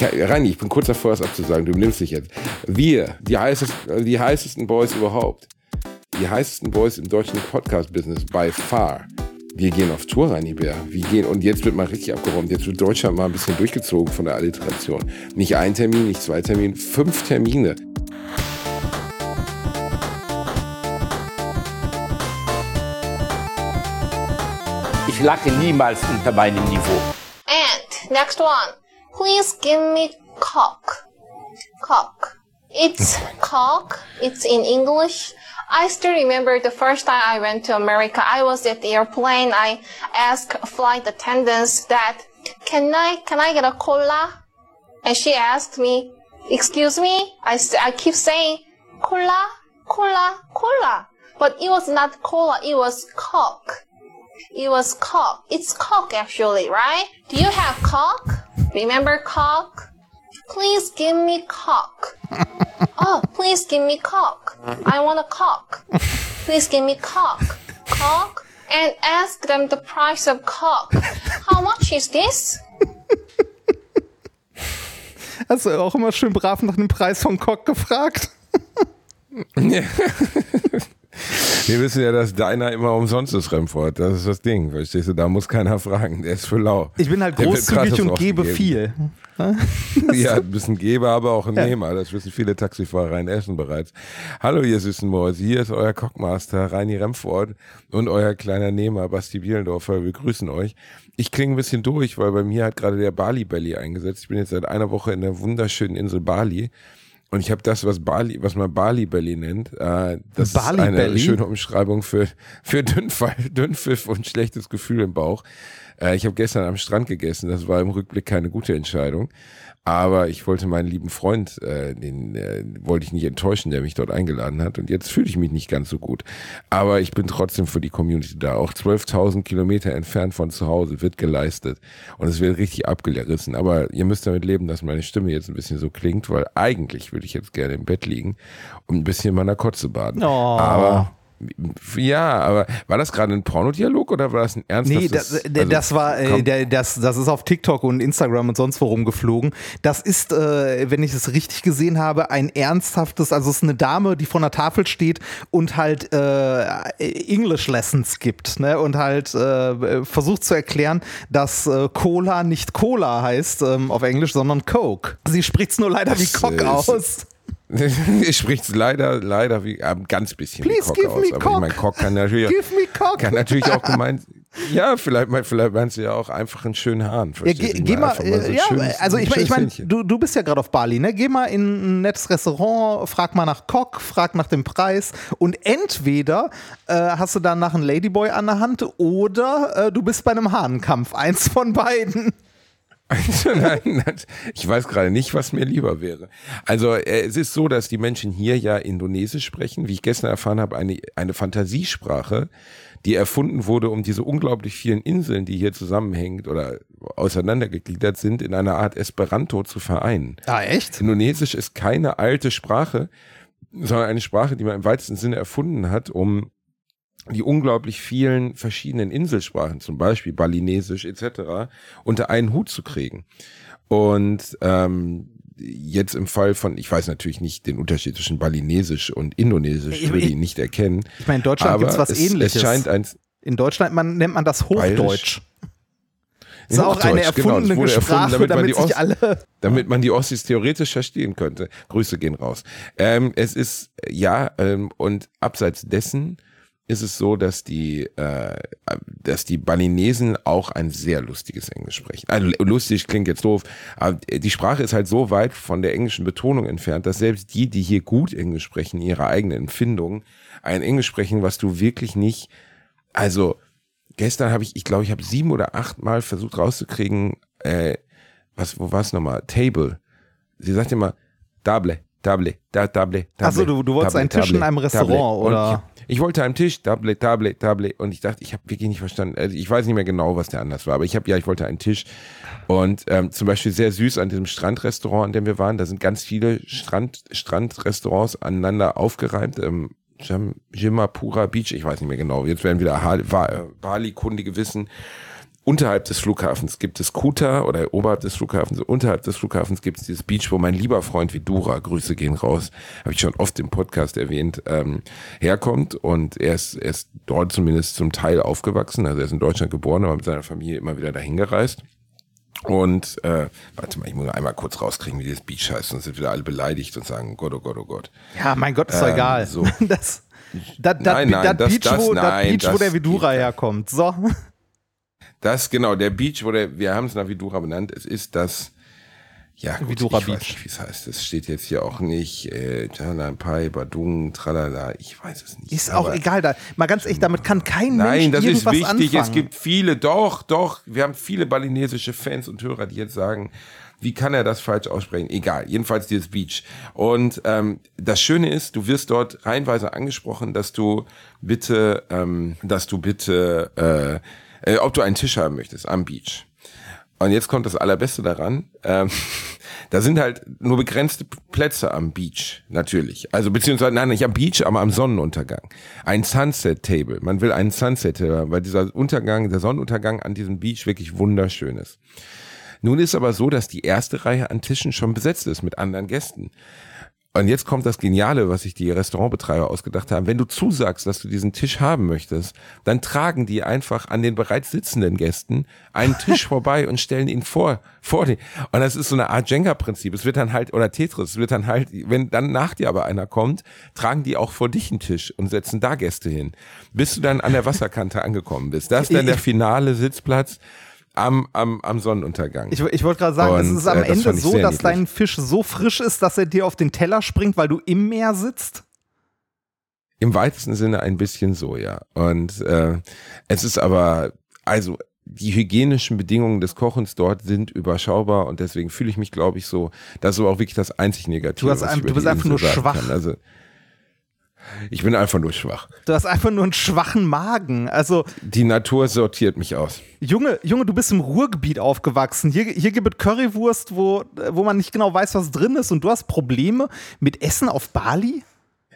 Ich, Reini, ich bin kurz davor, es abzusagen. Du nimmst dich jetzt. Wir, die heißesten, die heißesten Boys überhaupt. Die heißesten Boys im deutschen Podcast-Business by far. Wir gehen auf Tour, Reini Bär. Wir gehen, und jetzt wird mal richtig abgeräumt. Jetzt wird Deutschland mal ein bisschen durchgezogen von der Alliteration. Nicht ein Termin, nicht zwei Termine, fünf Termine. Ich lache niemals unter meinem Niveau. And next one. Please give me cock. Cock. It's cock. It's in English. I still remember the first time I went to America. I was at the airplane. I asked flight attendants that, can I, can I get a cola? And she asked me, excuse me? I, I keep saying, cola, cola, cola. But it was not cola, it was cock. It was cock. It's cock actually, right? Do you have cock? Remember cock? Please give me cock. oh, please give me cock. I want a cock. Please give me cock. Cock? And ask them the price of cock. How much is this? Hast du auch immer schön brav nach dem Preis von Cock gefragt? Wir wissen ja, dass deiner immer umsonst ist, Remford. Das ist das Ding. Verstehst du? Da muss keiner fragen. Der ist für lau. Ich bin halt großzügig und gebe viel. Ja, du bist ein Geber, aber auch ein Nehmer. Das wissen viele Taxifahrer in Essen bereits. Hallo, ihr süßen Mäuse. Hier ist euer Cockmaster, Reini Remford und euer kleiner Nehmer, Basti Bielendorfer. Wir grüßen euch. Ich klinge ein bisschen durch, weil bei mir hat gerade der Bali Belly eingesetzt. Ich bin jetzt seit einer Woche in der wunderschönen Insel Bali. Und ich habe das, was Bali, was man Bali Belly nennt, äh, das Bali ist eine Belly? schöne Umschreibung für, für Dünnfall, Dünnpfiff und schlechtes Gefühl im Bauch. Äh, ich habe gestern am Strand gegessen, das war im Rückblick keine gute Entscheidung. Aber ich wollte meinen lieben Freund, äh, den äh, wollte ich nicht enttäuschen, der mich dort eingeladen hat. Und jetzt fühle ich mich nicht ganz so gut. Aber ich bin trotzdem für die Community da. Auch 12.000 Kilometer entfernt von zu Hause wird geleistet. Und es wird richtig abgerissen. Aber ihr müsst damit leben, dass meine Stimme jetzt ein bisschen so klingt, weil eigentlich würde ich jetzt gerne im Bett liegen und ein bisschen in meiner Kotze baden. Oh. Aber ja, aber war das gerade ein Pornodialog oder war das ein ernsthaftes? Nee, das, äh, also, das war, äh, der, das, das ist auf TikTok und Instagram und sonst wo rumgeflogen. Das ist, äh, wenn ich es richtig gesehen habe, ein ernsthaftes, also es ist eine Dame, die vor einer Tafel steht und halt äh, English Lessons gibt, ne? Und halt äh, versucht zu erklären, dass äh, Cola nicht Cola heißt ähm, auf Englisch, sondern Coke. Sie spricht es nur leider wie Cock aus. Spricht leider, leider wie ein ganz bisschen Please Cock give aus. me aber cock. ich meine, Cock kann natürlich, Give me Cock. kann natürlich auch gemeint. Ja, vielleicht, mein- vielleicht meinst du ja auch einfach einen schönen Hahn. Ja, verstehst geh, mal, Einfach so ja, schönes- also ich, ein mein- ich meine, Händchen. du, du bist ja gerade auf Bali, ne? Geh mal in ein nettes Restaurant, frag mal nach Cock, frag nach dem Preis und entweder äh, hast du dann nach einem Ladyboy an der Hand oder äh, du bist bei einem Hahnenkampf. Eins von beiden. Also nein, ich weiß gerade nicht, was mir lieber wäre. Also äh, es ist so, dass die Menschen hier ja Indonesisch sprechen, wie ich gestern erfahren habe, eine, eine Fantasiesprache, die erfunden wurde, um diese unglaublich vielen Inseln, die hier zusammenhängen oder auseinandergegliedert sind, in einer Art Esperanto zu vereinen. Ah, echt? Indonesisch ist keine alte Sprache, sondern eine Sprache, die man im weitesten Sinne erfunden hat, um die unglaublich vielen verschiedenen Inselsprachen, zum Beispiel Balinesisch etc., unter einen Hut zu kriegen. Und ähm, jetzt im Fall von, ich weiß natürlich nicht den Unterschied zwischen Balinesisch und Indonesisch, Ich- würde ich- ihn nicht erkennen. Ich meine, in Deutschland aber gibt's was es, ähnliches. Es scheint ein in Deutschland man, nennt man das Hochdeutsch. Das ist auch eine genau, erfundene wurde erfunden, Sprache, damit man damit, die alle. damit man die Ossis theoretisch verstehen könnte. Grüße gehen raus. Ähm, es ist, ja, ähm, und abseits dessen ist es so, dass die, äh, dass die Balinesen auch ein sehr lustiges Englisch sprechen. Also lustig klingt jetzt doof, aber die Sprache ist halt so weit von der englischen Betonung entfernt, dass selbst die, die hier gut Englisch sprechen, ihre eigene Empfindung, ein Englisch sprechen, was du wirklich nicht, also gestern habe ich, ich glaube, ich habe sieben oder acht Mal versucht rauszukriegen, äh, was, wo war es nochmal? Table. Sie sagt immer, table, table, da, table, table. Ach so, du- du wolltest table, einen Tisch table, in einem Restaurant, table. Oder? Ich, ich wollte einen Tisch, table, table, table. Und ich dachte, ich habe wirklich nicht verstanden. Also ich weiß nicht mehr genau, was der anders war, aber ich habe, ja, ich wollte einen Tisch. Und ähm, zum Beispiel sehr süß an diesem Strandrestaurant, an dem wir waren, da sind ganz viele Strand, Strandrestaurants aneinander aufgereimt. Ähm, Jimapura Beach, ich weiß nicht mehr genau. Jetzt werden wieder Bali-Kundige wissen. Unterhalb des Flughafens gibt es Kuta oder oberhalb des Flughafens, unterhalb des Flughafens gibt es dieses Beach, wo mein lieber Freund Vidura, Grüße gehen raus, habe ich schon oft im Podcast erwähnt, ähm, herkommt und er ist, er ist dort zumindest zum Teil aufgewachsen, also er ist in Deutschland geboren, aber mit seiner Familie immer wieder dahin gereist. Und äh, warte mal, ich muss einmal kurz rauskriegen, wie dieses Beach heißt, sonst sind wieder alle beleidigt und sagen, Gott, oh Gott, oh Gott. Ja, mein Gott, ist doch Ähm, egal. so. Das, das, das, Nein, nein, das das- Beach, das- wo, das nein, Beach, wo das der Vidura herkommt. So. Das genau, der Beach, wo der, wir haben es nach Vidura benannt, es ist das, ja, gut, Vidura ich weiß Beach. nicht, wie es heißt. Es steht jetzt hier auch nicht, äh, Pai, Badung, Tralala, ich weiß es nicht. Ist auch egal. Da, mal ganz ehrlich, damit kann kein Nein, Mensch das ist wichtig. anfangen. Es gibt viele, doch, doch. Wir haben viele balinesische Fans und Hörer, die jetzt sagen, wie kann er das falsch aussprechen? Egal, jedenfalls dieses Beach. Und ähm, das Schöne ist, du wirst dort reihenweise angesprochen, dass du bitte, ähm, dass du bitte, äh, äh, ob du einen Tisch haben möchtest am Beach. Und jetzt kommt das Allerbeste daran. Ähm, da sind halt nur begrenzte Plätze am Beach, natürlich. Also beziehungsweise, nein, nicht am Beach, aber am Sonnenuntergang. Ein Sunset Table. Man will einen Sunset Table, weil dieser Untergang, der Sonnenuntergang an diesem Beach wirklich wunderschön ist. Nun ist aber so, dass die erste Reihe an Tischen schon besetzt ist mit anderen Gästen. Und jetzt kommt das Geniale, was sich die Restaurantbetreiber ausgedacht haben. Wenn du zusagst, dass du diesen Tisch haben möchtest, dann tragen die einfach an den bereits sitzenden Gästen einen Tisch vorbei und stellen ihn vor, vor den. Und das ist so eine Art Jenga-Prinzip. Es wird dann halt, oder Tetris, es wird dann halt, wenn dann nach dir aber einer kommt, tragen die auch vor dich einen Tisch und setzen da Gäste hin. Bis du dann an der Wasserkante angekommen bist. Das ist dann der finale Sitzplatz am, am, am Sonnenuntergang. Ich, ich wollte gerade sagen, Und, es ist am äh, Ende so, dass niedlich. dein Fisch so frisch ist, dass er dir auf den Teller springt, weil du im Meer sitzt. Im weitesten Sinne ein bisschen so, ja. Und äh, es ist aber, also die hygienischen Bedingungen des Kochens dort sind überschaubar und deswegen fühle ich mich, glaube ich, so, das ist aber auch wirklich das einzig Negative. Du hast was ein- du bist einfach nur schwach. Kann. Also ich bin einfach nur schwach. Du hast einfach nur einen schwachen Magen. Also, Die Natur sortiert mich aus. Junge, Junge, du bist im Ruhrgebiet aufgewachsen. Hier, hier gibt es Currywurst, wo, wo man nicht genau weiß, was drin ist und du hast Probleme mit Essen auf Bali?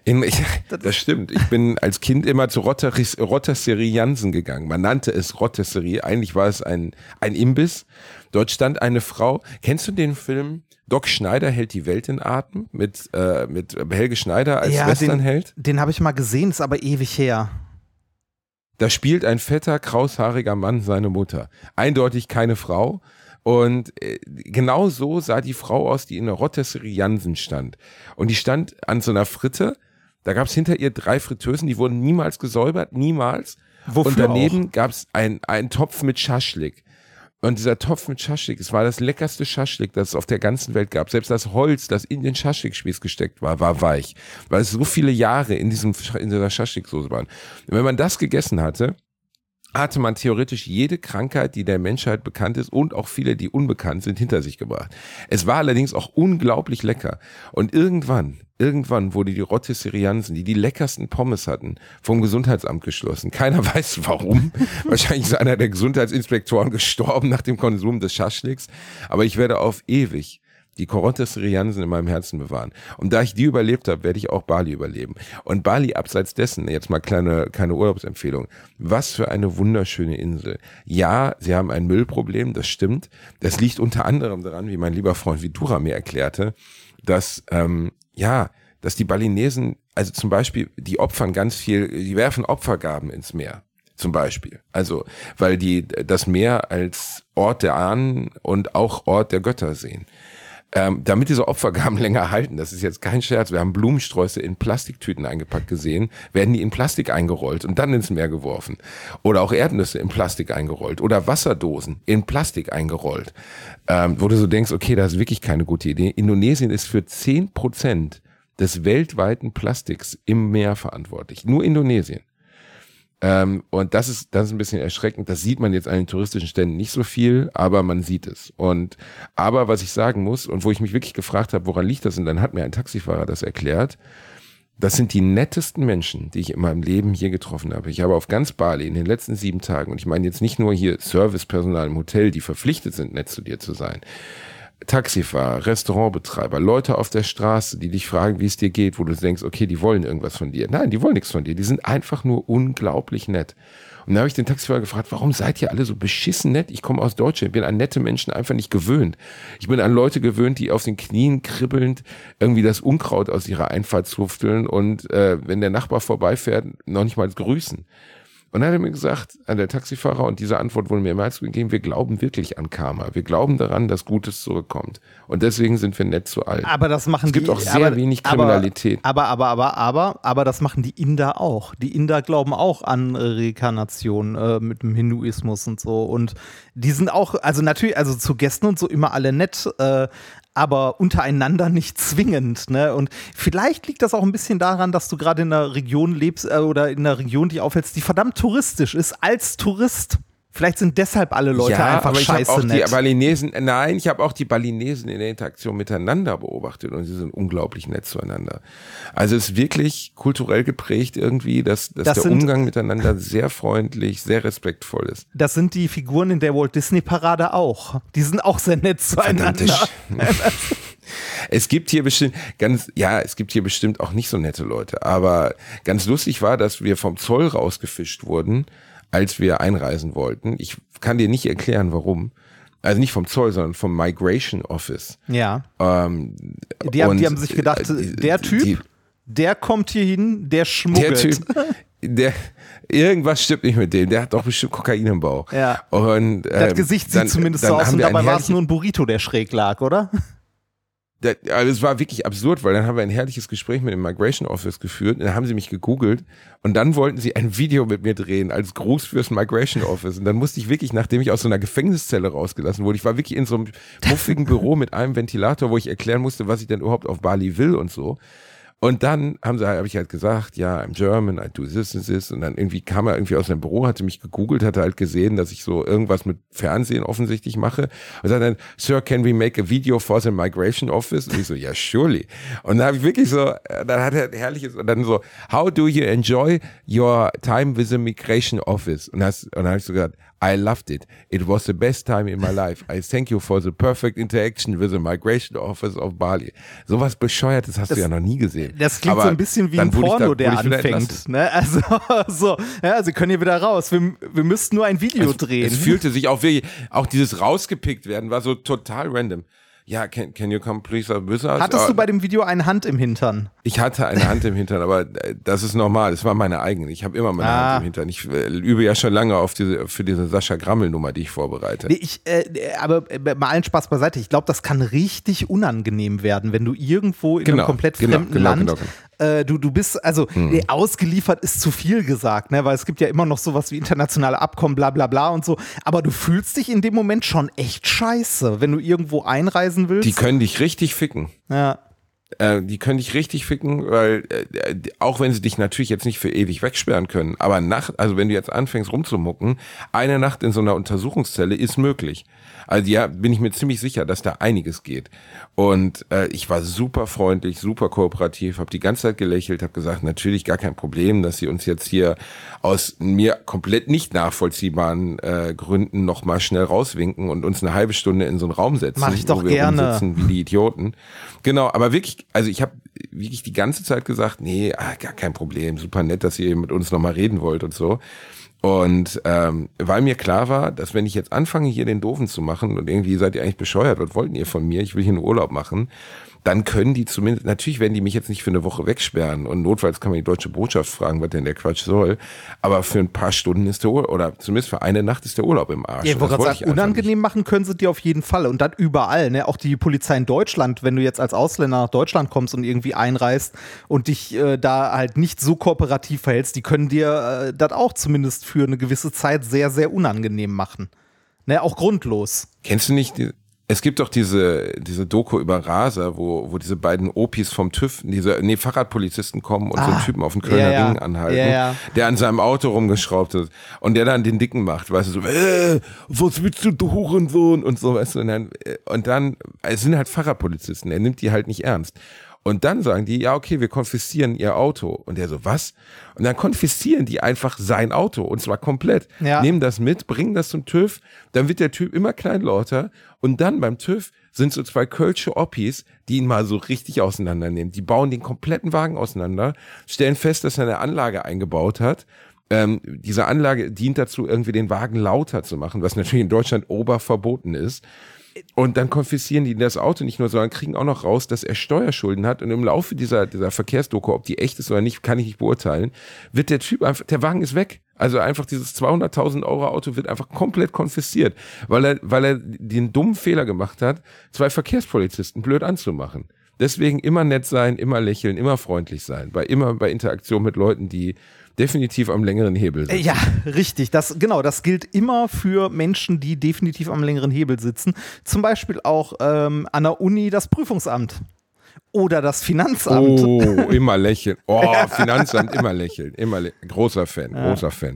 In, ich, das stimmt. Ich bin als Kind immer zu Roteris- Rotisserie Jansen gegangen. Man nannte es Rotisserie. Eigentlich war es ein, ein Imbiss. Dort stand eine Frau. Kennst du den Film Doc Schneider hält die Welt in Atem mit, äh, mit Helge Schneider als den, Westernheld? den habe ich mal gesehen, ist aber ewig her. Da spielt ein fetter, kraushaariger Mann seine Mutter. Eindeutig keine Frau. Und äh, genau so sah die Frau aus, die in der Rotisserie Jansen stand. Und die stand an so einer Fritte. Da gab es hinter ihr drei Fritteusen, die wurden niemals gesäubert, niemals. Wofür und daneben gab es ein, einen Topf mit Schaschlik. Und dieser Topf mit Schaschlik, es war das leckerste Schaschlik, das es auf der ganzen Welt gab. Selbst das Holz, das in den Schaschlikspieß gesteckt war, war weich, weil es so viele Jahre in diesem in dieser Schaschliksoße waren. Und wenn man das gegessen hatte, hatte man theoretisch jede Krankheit, die der Menschheit bekannt ist und auch viele, die unbekannt sind, hinter sich gebracht. Es war allerdings auch unglaublich lecker. Und irgendwann, irgendwann wurde die Rotisseriansen, die die leckersten Pommes hatten, vom Gesundheitsamt geschlossen. Keiner weiß warum. Wahrscheinlich ist einer der Gesundheitsinspektoren gestorben nach dem Konsum des Schaschliks. Aber ich werde auf ewig die Coronteseriansen in meinem Herzen bewahren. Und da ich die überlebt habe, werde ich auch Bali überleben. Und Bali abseits dessen, jetzt mal kleine, kleine Urlaubsempfehlung. Was für eine wunderschöne Insel. Ja, sie haben ein Müllproblem, das stimmt. Das liegt unter anderem daran, wie mein lieber Freund Vidura mir erklärte, dass, ähm, ja, dass die Balinesen, also zum Beispiel, die opfern ganz viel, die werfen Opfergaben ins Meer. Zum Beispiel. Also, weil die das Meer als Ort der Ahnen und auch Ort der Götter sehen. Ähm, damit diese Opfergaben länger halten, das ist jetzt kein Scherz, wir haben Blumensträuße in Plastiktüten eingepackt gesehen, werden die in Plastik eingerollt und dann ins Meer geworfen. Oder auch Erdnüsse in Plastik eingerollt. Oder Wasserdosen in Plastik eingerollt. Ähm, wo du so denkst, okay, das ist wirklich keine gute Idee. Indonesien ist für 10 Prozent des weltweiten Plastiks im Meer verantwortlich. Nur Indonesien. Ähm, und das ist, das ist ein bisschen erschreckend. Das sieht man jetzt an den touristischen Ständen nicht so viel, aber man sieht es. Und, aber was ich sagen muss und wo ich mich wirklich gefragt habe, woran liegt das? Und dann hat mir ein Taxifahrer das erklärt. Das sind die nettesten Menschen, die ich in meinem Leben hier getroffen habe. Ich habe auf ganz Bali in den letzten sieben Tagen, und ich meine jetzt nicht nur hier Servicepersonal im Hotel, die verpflichtet sind, nett zu dir zu sein, Taxifahrer, Restaurantbetreiber, Leute auf der Straße, die dich fragen, wie es dir geht, wo du denkst, okay, die wollen irgendwas von dir. Nein, die wollen nichts von dir. Die sind einfach nur unglaublich nett. Und da habe ich den Taxifahrer gefragt, warum seid ihr alle so beschissen nett? Ich komme aus Deutschland, bin an nette Menschen einfach nicht gewöhnt. Ich bin an Leute gewöhnt, die auf den Knien kribbelnd irgendwie das Unkraut aus ihrer Einfahrt zufteln und äh, wenn der Nachbar vorbeifährt, noch nicht mal grüßen. Und dann hat er mir gesagt, an der Taxifahrer, und diese Antwort wurde mir mehrmals gegeben, wir glauben wirklich an Karma. Wir glauben daran, dass Gutes zurückkommt. Und deswegen sind wir nett zu allen. Aber das machen es gibt die, auch sehr aber, wenig Kriminalität. Aber, aber, aber, aber, aber, das machen die Inder auch. Die Inder glauben auch an Rekarnation äh, mit dem Hinduismus und so. Und die sind auch, also natürlich, also zu Gästen und so immer alle nett, äh, aber untereinander nicht zwingend. Ne? Und vielleicht liegt das auch ein bisschen daran, dass du gerade in einer Region lebst äh, oder in einer Region, die aufhältst, die verdammt touristisch ist, als Tourist. Vielleicht sind deshalb alle Leute ja, einfach aber ich scheiße auch die nett. Balinesen, nein, ich habe auch die Balinesen in der Interaktion miteinander beobachtet und sie sind unglaublich nett zueinander. Also es ist wirklich kulturell geprägt irgendwie, dass, dass Das der sind- Umgang miteinander sehr freundlich, sehr respektvoll ist. Das sind die Figuren in der Walt Disney Parade auch. Die sind auch sehr nett zueinander. Es gibt hier bestimmt ganz, ja, es gibt hier bestimmt auch nicht so nette Leute. Aber ganz lustig war, dass wir vom Zoll rausgefischt wurden, als wir einreisen wollten. Ich kann dir nicht erklären, warum. Also nicht vom Zoll, sondern vom Migration Office. Ja. Ähm, Die haben, die haben sich gedacht, äh, der Typ, die- der kommt hier hin, der der schmuggelt. Typ, der irgendwas stimmt nicht mit dem. Der hat doch bestimmt Kokain im Bauch. Ja. Und das ähm, Gesicht sieht dann- zumindest dann so aus und dabei war es nur ein Burrito, der schräg lag, oder? Also es war wirklich absurd, weil dann haben wir ein herrliches Gespräch mit dem Migration Office geführt und dann haben sie mich gegoogelt und dann wollten sie ein Video mit mir drehen als Gruß fürs Migration Office und dann musste ich wirklich, nachdem ich aus so einer Gefängniszelle rausgelassen wurde, ich war wirklich in so einem muffigen Büro mit einem Ventilator, wo ich erklären musste, was ich denn überhaupt auf Bali will und so. Und dann haben sie, habe ich halt gesagt, ja, I'm German, I do this and this. Und dann irgendwie kam er irgendwie aus seinem Büro, hatte mich gegoogelt, hatte halt gesehen, dass ich so irgendwas mit Fernsehen offensichtlich mache. Und sagte dann, Sir, can we make a video for the Migration Office? Und ich so, ja, surely. Und dann habe ich wirklich so, äh, dann hat er ein herrliches, und dann so, how do you enjoy your time with the Migration Office? Und, das, und dann habe ich so gesagt, I loved it. It was the best time in my life. I thank you for the perfect interaction with the Migration Office of Bali. Sowas Bescheuertes hast du ja noch nie gesehen. Das klingt Aber so ein bisschen wie ein ich da- Porno, der anfängt. Ne? Also, so, ja, sie können hier wieder raus. Wir, wir müssten nur ein Video Es, drehen. es fühlte sich auch wie, auch dieses rausgepickt werden war so total random. Ja, can, can you come please with us? Hattest du bei dem Video eine Hand im Hintern? ich hatte eine Hand im Hintern, aber äh, das ist normal. Das war meine eigene. Ich habe immer meine Ah. Hand im Hintern. Ich äh, übe ja schon lange auf diese, für diese Sascha Grammel-Nummer, die ich vorbereite. Nee, ich, äh, aber äh, mal allen Spaß beiseite. Ich glaube, das kann richtig unangenehm werden, wenn du irgendwo in Genau, einem komplett genau, fremden genau, Land, genau, genau. Äh, du, du bist, also nee, ausgeliefert ist zu viel gesagt, ne? weil es gibt ja immer noch sowas wie internationale Abkommen, bla bla bla und so. Aber du fühlst dich in dem Moment schon echt scheiße, wenn du irgendwo einreisen willst. Die können dich richtig ficken. ja. Äh, die können dich richtig ficken, weil äh, auch wenn sie dich natürlich jetzt nicht für ewig wegsperren können, aber Nacht, also wenn du jetzt anfängst rumzumucken, eine Nacht in so einer Untersuchungszelle ist möglich. Also ja, bin ich mir ziemlich sicher, dass da einiges geht. Und äh, ich war super freundlich, super kooperativ, habe die ganze Zeit gelächelt, habe gesagt, natürlich gar kein Problem, dass sie uns jetzt hier aus mir komplett nicht nachvollziehbaren äh, Gründen noch mal schnell rauswinken und uns eine halbe Stunde in so einen Raum setzen, Mach ich doch wo wir gerne. rumsitzen wie die Idioten. Genau, aber wirklich, also ich habe wirklich die ganze Zeit gesagt, nee, ah, gar kein Problem, super nett, dass ihr mit uns nochmal reden wollt und so. Und ähm, weil mir klar war, dass wenn ich jetzt anfange, hier den Doofen zu machen und irgendwie seid ihr eigentlich bescheuert, was wollten ihr von mir, ich will hier einen Urlaub machen, dann können die zumindest, natürlich werden die mich jetzt nicht für eine Woche wegsperren und notfalls kann man die deutsche Botschaft fragen, was denn der Quatsch soll, aber für ein paar Stunden ist der Urlaub, oder zumindest für eine Nacht ist der Urlaub im Arsch. Ja, ich wollte gerade sagen, unangenehm machen können sie dir auf jeden Fall und dann überall, ne? Auch die Polizei in Deutschland, wenn du jetzt als Ausländer nach Deutschland kommst und irgendwie einreist und dich äh, da halt nicht so kooperativ verhältst, die können dir äh, das auch zumindest für eine gewisse Zeit sehr, sehr unangenehm machen. Ne? Auch grundlos. Kennst du nicht, die, es gibt doch diese, diese Doku über Raser, wo, wo diese beiden Opis vom TÜV, diese, nee, Fahrradpolizisten kommen und so einen Ah, Typen auf den Kölner ja. Ring anhalten, Ja, ja. der an seinem Auto rumgeschraubt ist und der dann den Dicken macht, weißt du, so, äh, was willst du, du Hurensohn und so, weißt du, und dann, äh, und dann, es sind halt Fahrradpolizisten, er nimmt die halt nicht ernst. Und dann sagen die, ja, okay, wir konfiszieren ihr Auto. Und der so, was? Und dann konfiszieren die einfach sein Auto und zwar komplett. Ja. Nehmen das mit, bringen das zum TÜV, dann wird der Typ immer kleinlauter und dann beim TÜV sind so zwei Kölsche Oppis, die ihn mal so richtig auseinandernehmen. Die bauen den kompletten Wagen auseinander, stellen fest, dass er eine Anlage eingebaut hat. Ähm, diese Anlage dient dazu, irgendwie den Wagen lauter zu machen, was natürlich in Deutschland oberverboten ist. Und dann konfiszieren die das Auto nicht nur, sondern kriegen auch noch raus, dass er Steuerschulden hat. Und im Laufe dieser, dieser Verkehrsdoku, ob die echt ist oder nicht, kann ich nicht beurteilen, wird der Typ einfach, der Wagen ist weg. Also einfach dieses 200.000 Euro Auto wird einfach komplett konfisziert, weil er, weil er den dummen Fehler gemacht hat, zwei Verkehrspolizisten blöd anzumachen. Deswegen immer nett sein, immer lächeln, immer freundlich sein, bei immer bei Interaktion mit Leuten, die definitiv am längeren Hebel sitzen. Ja, richtig. Das, genau, das gilt immer für Menschen, die definitiv am längeren Hebel sitzen. Zum Beispiel auch ähm, an der Uni das Prüfungsamt oder das Finanzamt. Oh, immer lächeln. Oh, Finanzamt, immer lächeln. Immer lä großer Fan, großer Fan.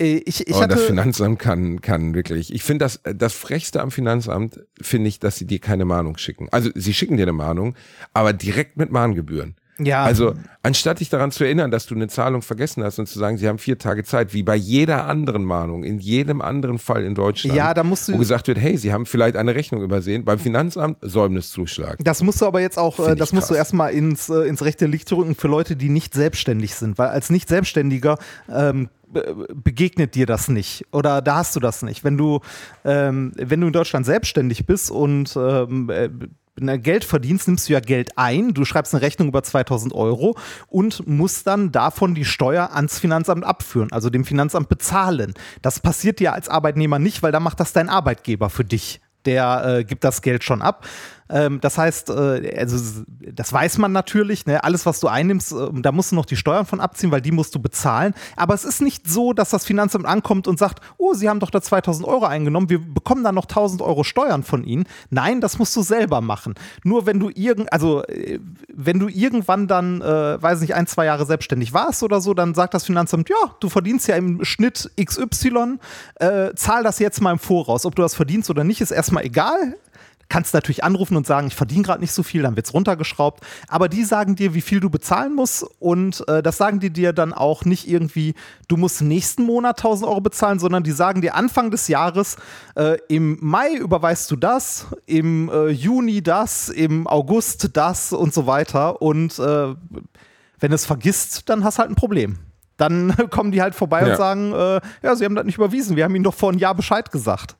Äh, ich, ich oh, das Finanzamt kann, kann wirklich. Ich finde das, das Frechste am Finanzamt, finde ich, dass sie dir keine Mahnung schicken. Also, sie schicken dir eine Mahnung, aber direkt mit Mahngebühren. Ja, Also, anstatt dich daran zu erinnern, dass du eine Zahlung vergessen hast und zu sagen, sie haben vier Tage Zeit, wie bei jeder anderen Mahnung, in jedem anderen Fall in Deutschland, Ja, da musst du- wo gesagt wird, hey, sie haben vielleicht eine Rechnung übersehen, beim Finanzamt Säumniszuschlag. Das musst du aber jetzt auch, äh, Find das musst du krass. erstmal ins, äh, ins rechte Licht rücken für Leute, die nicht selbstständig sind, weil als Nicht-Selbstständiger ähm, be- begegnet dir das nicht oder da hast du das nicht. Wenn du, ähm, wenn du in Deutschland selbstständig bist und ähm, äh, Geld verdienst, nimmst du ja Geld ein, du schreibst eine Rechnung über 2000 Euro und musst dann davon die Steuer ans Finanzamt abführen, also dem Finanzamt bezahlen. Das passiert dir als Arbeitnehmer nicht, weil da macht das dein Arbeitgeber für dich der äh, gibt das Geld schon ab. Ähm, das heißt, äh, also das weiß man natürlich, ne? alles, was du einnimmst, äh, da musst du noch die Steuern von abziehen, weil die musst du bezahlen. Aber es ist nicht so, dass das Finanzamt ankommt und sagt, oh, Sie haben doch da 2000 Euro eingenommen, wir bekommen da noch 1000 Euro Steuern von Ihnen. Nein, das musst du selber machen. Nur wenn du irgend, also äh, wenn du irgendwann dann, äh, weiß nicht, ein, zwei Jahre selbstständig warst oder so, dann sagt das Finanzamt, ja, du verdienst ja im Schnitt XY, äh, zahl das jetzt mal im Voraus. Ob du das verdienst oder nicht, ist erstmal egal. Kannst natürlich anrufen und sagen, ich verdiene gerade nicht so viel, dann wird's runtergeschraubt. Aber die sagen dir, wie viel du bezahlen musst und äh, das sagen die dir dann auch nicht irgendwie, du musst nächsten Monat 1000 Euro bezahlen, sondern die sagen dir Anfang des Jahres, äh, im Mai überweist du das, im äh, Juni das, im August das und so weiter. Und äh, wenn du es vergisst, dann hast du halt ein Problem. Dann kommen die halt vorbei Ja. und sagen, äh, ja, sie haben das nicht überwiesen, wir haben ihnen doch vor einem Jahr Bescheid gesagt.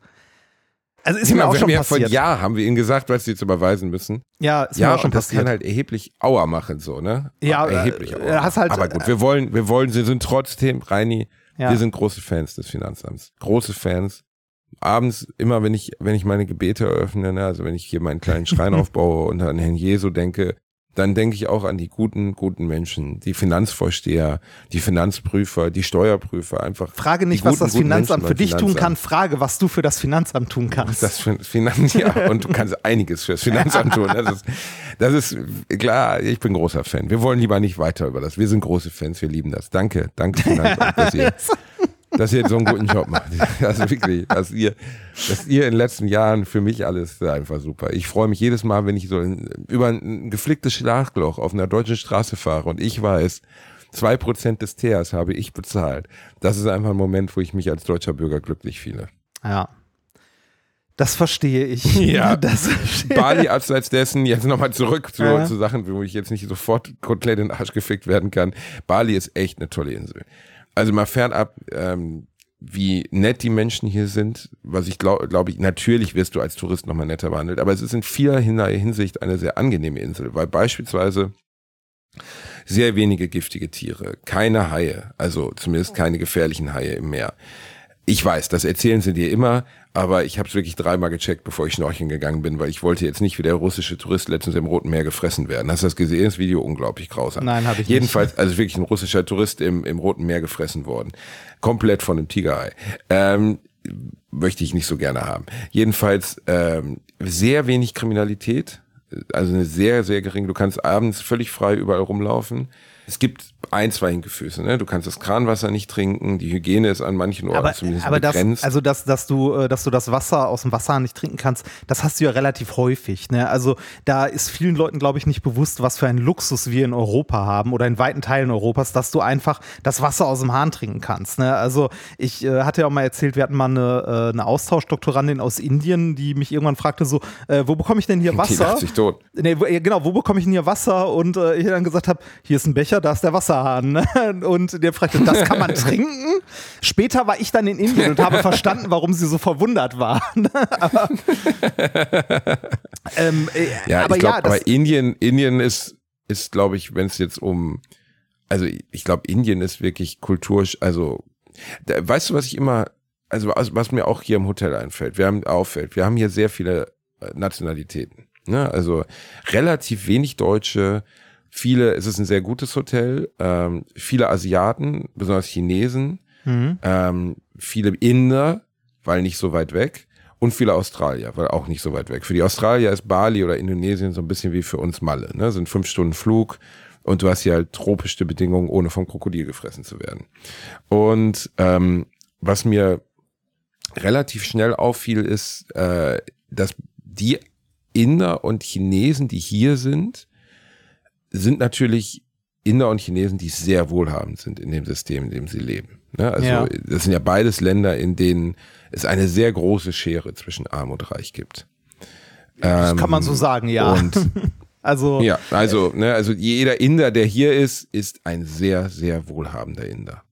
Also ist mir Genau, auch wir schon ja passiert. Jahr haben wir ihnen gesagt, was sie jetzt überweisen müssen. Ja, ist Ja, mir auch schon das passiert. kann halt erheblich Auer machen, so, ne? Ja, erheblich äh, Auer. hast halt- Aber gut, wir wollen, wir wollen, sie sind trotzdem, Reini, Ja. wir sind große Fans des Finanzamts. Große Fans. Abends, immer wenn ich, wenn ich meine Gebete eröffne, ne, also wenn ich hier meinen kleinen Schrein aufbaue und an Herrn Jesu denke, dann denke ich auch an die guten, guten Menschen, die Finanzvorsteher, die Finanzprüfer, die Steuerprüfer, einfach. Frage nicht, die was guten, das guten Finanzamt Menschen für dich tun kann, Finanzamt. frage, was du für das Finanzamt tun kannst. Das für Finanz, ja, und du kannst einiges fürs Finanzamt tun. Das ist, das ist klar, ich bin großer Fan. Wir wollen lieber nicht weiter über das. Wir sind große Fans, wir lieben das. Danke, danke Finanzamt, dass ihr, dass ihr so einen guten Job macht. Also wirklich, dass ihr, dass ihr in den letzten Jahren für mich alles einfach super. Ich freue mich jedes Mal, wenn ich so in, über ein geflicktes Schlagloch auf einer deutschen Straße fahre und ich weiß, zwei Prozent des Teers habe ich bezahlt. Das ist einfach ein Moment, wo ich mich als deutscher Bürger glücklich fühle. Ja. Das verstehe ich. Ja. Das verstehe Bali abseits dessen, jetzt nochmal zurück zu, Ja. zu Sachen, wo ich jetzt nicht sofort komplett in den Arsch gefickt werden kann. Bali ist echt eine tolle Insel. Also mal fernab, ähm, wie nett die Menschen hier sind, was ich glaube, glaube ich, natürlich wirst du als Tourist nochmal netter behandelt, aber es ist in vieler Hinsicht eine sehr angenehme Insel, weil beispielsweise sehr wenige giftige Tiere, keine Haie, also zumindest keine gefährlichen Haie im Meer. Ich weiß, das erzählen sie dir immer, aber ich habe es wirklich dreimal gecheckt, bevor ich schnorcheln gegangen bin, weil ich wollte jetzt nicht wie der russische Tourist letztens im Roten Meer gefressen werden. Hast du das gesehen? Das Video unglaublich grausam. Nein, hab ich nicht. Jedenfalls, also wirklich ein russischer Tourist im, im Roten Meer gefressen worden. Komplett von einem Tigerei. Ähm, möchte ich nicht so gerne haben. Jedenfalls ähm, sehr wenig Kriminalität, also eine sehr, sehr geringe, du kannst abends völlig frei überall rumlaufen. Es gibt ein, zwei Hingefüße. Ne? Du kannst das Kranwasser nicht trinken, die Hygiene ist an manchen Orten aber, zumindest aber das, begrenzt. also dass, dass du, äh, dass du das Wasser aus dem Wasser nicht trinken kannst, das hast du ja relativ häufig. Ne? Also da ist vielen Leuten, glaube ich, nicht bewusst, was für einen Luxus wir in Europa haben oder in weiten Teilen Europas, dass du einfach das Wasser aus dem Hahn trinken kannst. Ne? Also ich äh, hatte ja auch mal erzählt, wir hatten mal eine, äh, eine Austauschdoktorandin aus Indien, die mich irgendwann fragte so, äh, wo bekomme ich denn hier die Wasser? lacht sich tot. Nee, wo, genau, wo bekomme ich denn hier Wasser? Und äh, ich dann gesagt habe, hier ist ein Becher, da ist der Wasserhahn. Ne? Und der fragte, das kann man trinken? Später war ich dann in Indien und habe verstanden, warum sie so verwundert war. aber, ähm, äh, Ja, aber ich glaube, ja, aber Indien, Indien ist, ist glaube ich, wenn es jetzt um, also ich glaube, Indien ist wirklich kulturisch, also, da, weißt du, was ich immer, also was, was mir auch hier im Hotel einfällt, wir haben, auffällt, wir haben hier sehr viele äh, Nationalitäten, ne? also relativ wenig Deutsche, viele, es ist ein sehr gutes Hotel, ähm, viele Asiaten, besonders Chinesen, Mhm. ähm, viele Inder, weil nicht so weit weg, und viele Australier, weil auch nicht so weit weg. Für die Australier ist Bali oder Indonesien so ein bisschen wie für uns Malle, ne? sind fünf Stunden Flug und du hast hier halt tropische Bedingungen, ohne vom Krokodil gefressen zu werden. Und ähm, was mir relativ schnell auffiel, ist, äh, dass die Inder und Chinesen, die hier sind, sind natürlich Inder und Chinesen, die sehr wohlhabend sind in dem System, in dem sie leben. Ne? Also Ja. das sind ja beides Länder, in denen es eine sehr große Schere zwischen Arm und Reich gibt. das kann man so sagen, ja. Und also ja, also, ne, also jeder Inder, der hier ist, ist ein sehr, sehr wohlhabender Inder.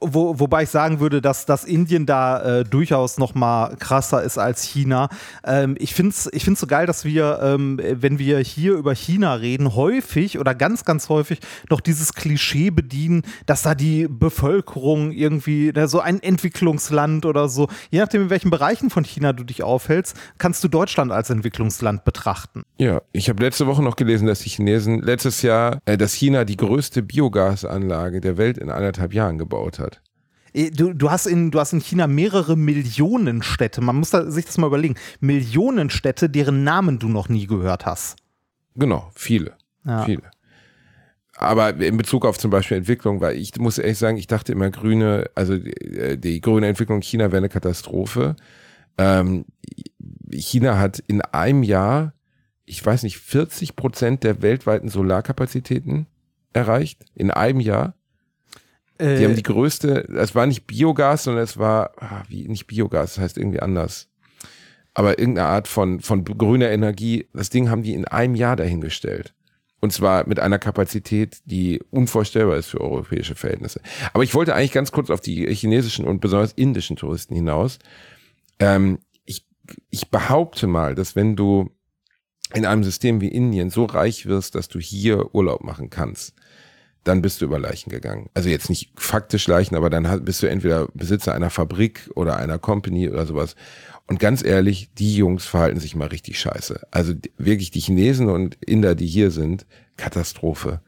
Wo, wobei ich sagen würde, dass, dass Indien da äh, durchaus noch mal krasser ist als China. Ähm, ich finde es ich find's so geil, dass wir, ähm, wenn wir hier über China reden, häufig oder ganz, ganz häufig noch dieses Klischee bedienen, dass da die Bevölkerung irgendwie ne, so ein Entwicklungsland oder so, je nachdem, in welchen Bereichen von China du dich aufhältst, kannst du Deutschland als Entwicklungsland betrachten. Ja, ich habe letzte Woche noch gelesen, dass die Chinesen letztes Jahr, äh, dass China die größte Biogasanlage der Welt in anderthalb Jahren gebaut hat. Eh, Du, du, hast in, du hast in China mehrere Millionen Städte. Man muss da, sich das mal überlegen. Millionen Städte, deren Namen du noch nie gehört hast. Genau, viele, Ja. viele. Aber in Bezug auf zum Beispiel Entwicklung, weil ich muss ehrlich sagen, ich dachte immer grüne, also die, die grüne Entwicklung in China wäre eine Katastrophe. Ähm, China hat in einem Jahr, ich weiß nicht, 40 Prozent der weltweiten Solarkapazitäten erreicht. In einem Jahr. Die Äh, haben die größte, es war nicht Biogas, sondern es war, ah, wie, nicht Biogas, das heißt irgendwie anders. Aber irgendeine Art von, von grüner Energie, das Ding haben die in einem Jahr dahingestellt. Und zwar mit einer Kapazität, die unvorstellbar ist für europäische Verhältnisse. Aber ich wollte eigentlich ganz kurz auf die chinesischen und besonders indischen Touristen hinaus. Ähm, ich, ich behaupte mal, dass wenn du in einem System wie Indien so reich wirst, dass du hier Urlaub machen kannst, dann bist du über Leichen gegangen. Also jetzt nicht faktisch Leichen, aber dann bist du entweder Besitzer einer Fabrik oder einer Company oder sowas. Und ganz ehrlich, die Jungs verhalten sich mal richtig scheiße. Also wirklich die Chinesen und Inder, die hier sind, Katastrophe.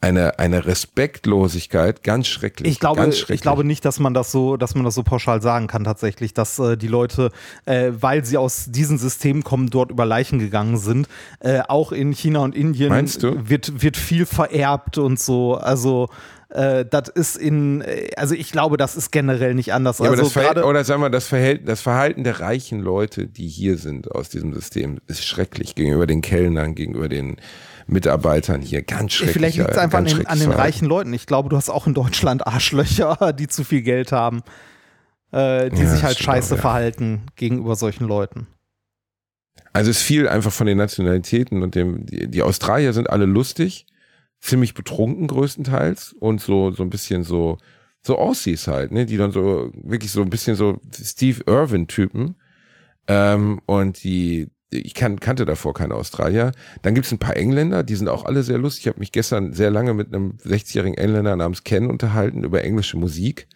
Eine, eine Respektlosigkeit, ganz schrecklich. ich glaube, schrecklich. ich glaube nicht, dass man das so, dass man das so pauschal sagen kann tatsächlich, dass äh, die Leute, äh, weil sie aus diesen Systemen kommen, dort über Leichen gegangen sind. Äh, auch in China und Indien Meinst du? wird wird viel vererbt und so. Also äh, das ist in, äh, also ich glaube, das ist generell nicht anders. Ja, also das oder sagen wir, das Verhältnis, das Verhalten der reichen Leute, die hier sind aus diesem System, ist schrecklich gegenüber den Kellnern, gegenüber den Mitarbeitern hier. Ganz schrecklich. Vielleicht liegt es einfach an den, an den reichen Leuten. Ich glaube, du hast auch in Deutschland Arschlöcher, die zu viel Geld haben, äh, die Ja, sich halt scheiße auch, ja. verhalten gegenüber solchen Leuten. Also es fiel einfach von den Nationalitäten und dem, die, die Australier sind alle lustig, ziemlich betrunken größtenteils und so, so ein bisschen so, so Aussies halt, ne, die dann so, wirklich so ein bisschen so Steve Irwin-Typen, ähm, und die, ich kan kannte davor keine Australier. Dann gibt's ein paar Engländer, die sind auch alle sehr lustig. Ich habe mich gestern sehr lange mit einem 60-jährigen Engländer namens Ken unterhalten über englische Musik.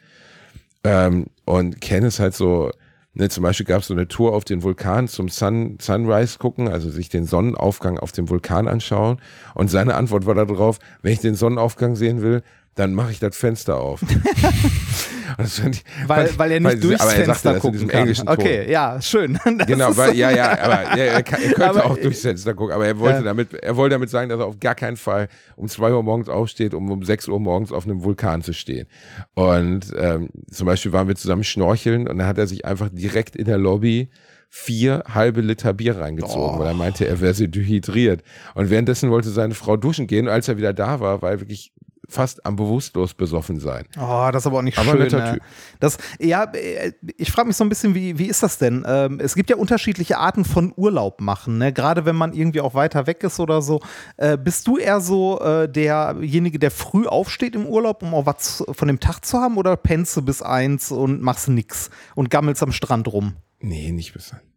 Ähm, und Ken ist halt so, ne, zum Beispiel gab es so eine Tour auf den Vulkan zum Sun, Sunrise gucken, also sich den Sonnenaufgang auf dem Vulkan anschauen. Und seine Antwort war darauf, wenn ich den Sonnenaufgang sehen will, dann mache ich das Fenster auf. das ich, weil, ich, weil er nicht weil, durchs aber Fenster er sagte, gucken kann. Englischen Ton. Okay, ja, schön. Das genau, weil, ja, ja, aber ja, er, kann, er, könnte aber, auch durchs Fenster gucken, aber er wollte ja. damit, er wollte damit sagen, dass er auf gar keinen Fall um zwei Uhr morgens aufsteht, um um sechs Uhr morgens auf einem Vulkan zu stehen. Und ähm, zum Beispiel waren wir zusammen schnorcheln und dann hat er sich einfach direkt in der Lobby vier halbe Liter Bier reingezogen, oh. weil er meinte, er wäre so dehydriert. Und währenddessen wollte seine Frau duschen gehen. Und als er wieder da war, war er wirklich fast am bewusstlos besoffen sein. Oh, das ist aber auch nicht aber schön. Ne? Das, ja, äh, ich frage mich so ein bisschen, wie, wie ist das denn? Ähm, es gibt ja unterschiedliche Arten von Urlaub machen, ne? gerade wenn man irgendwie auch weiter weg ist oder so. Äh, bist du eher so äh, derjenige, der früh aufsteht im Urlaub, um auch was von dem Tag zu haben oder pennst du bis eins und machst nix und gammelst am Strand rum? Nee, nicht bis eins.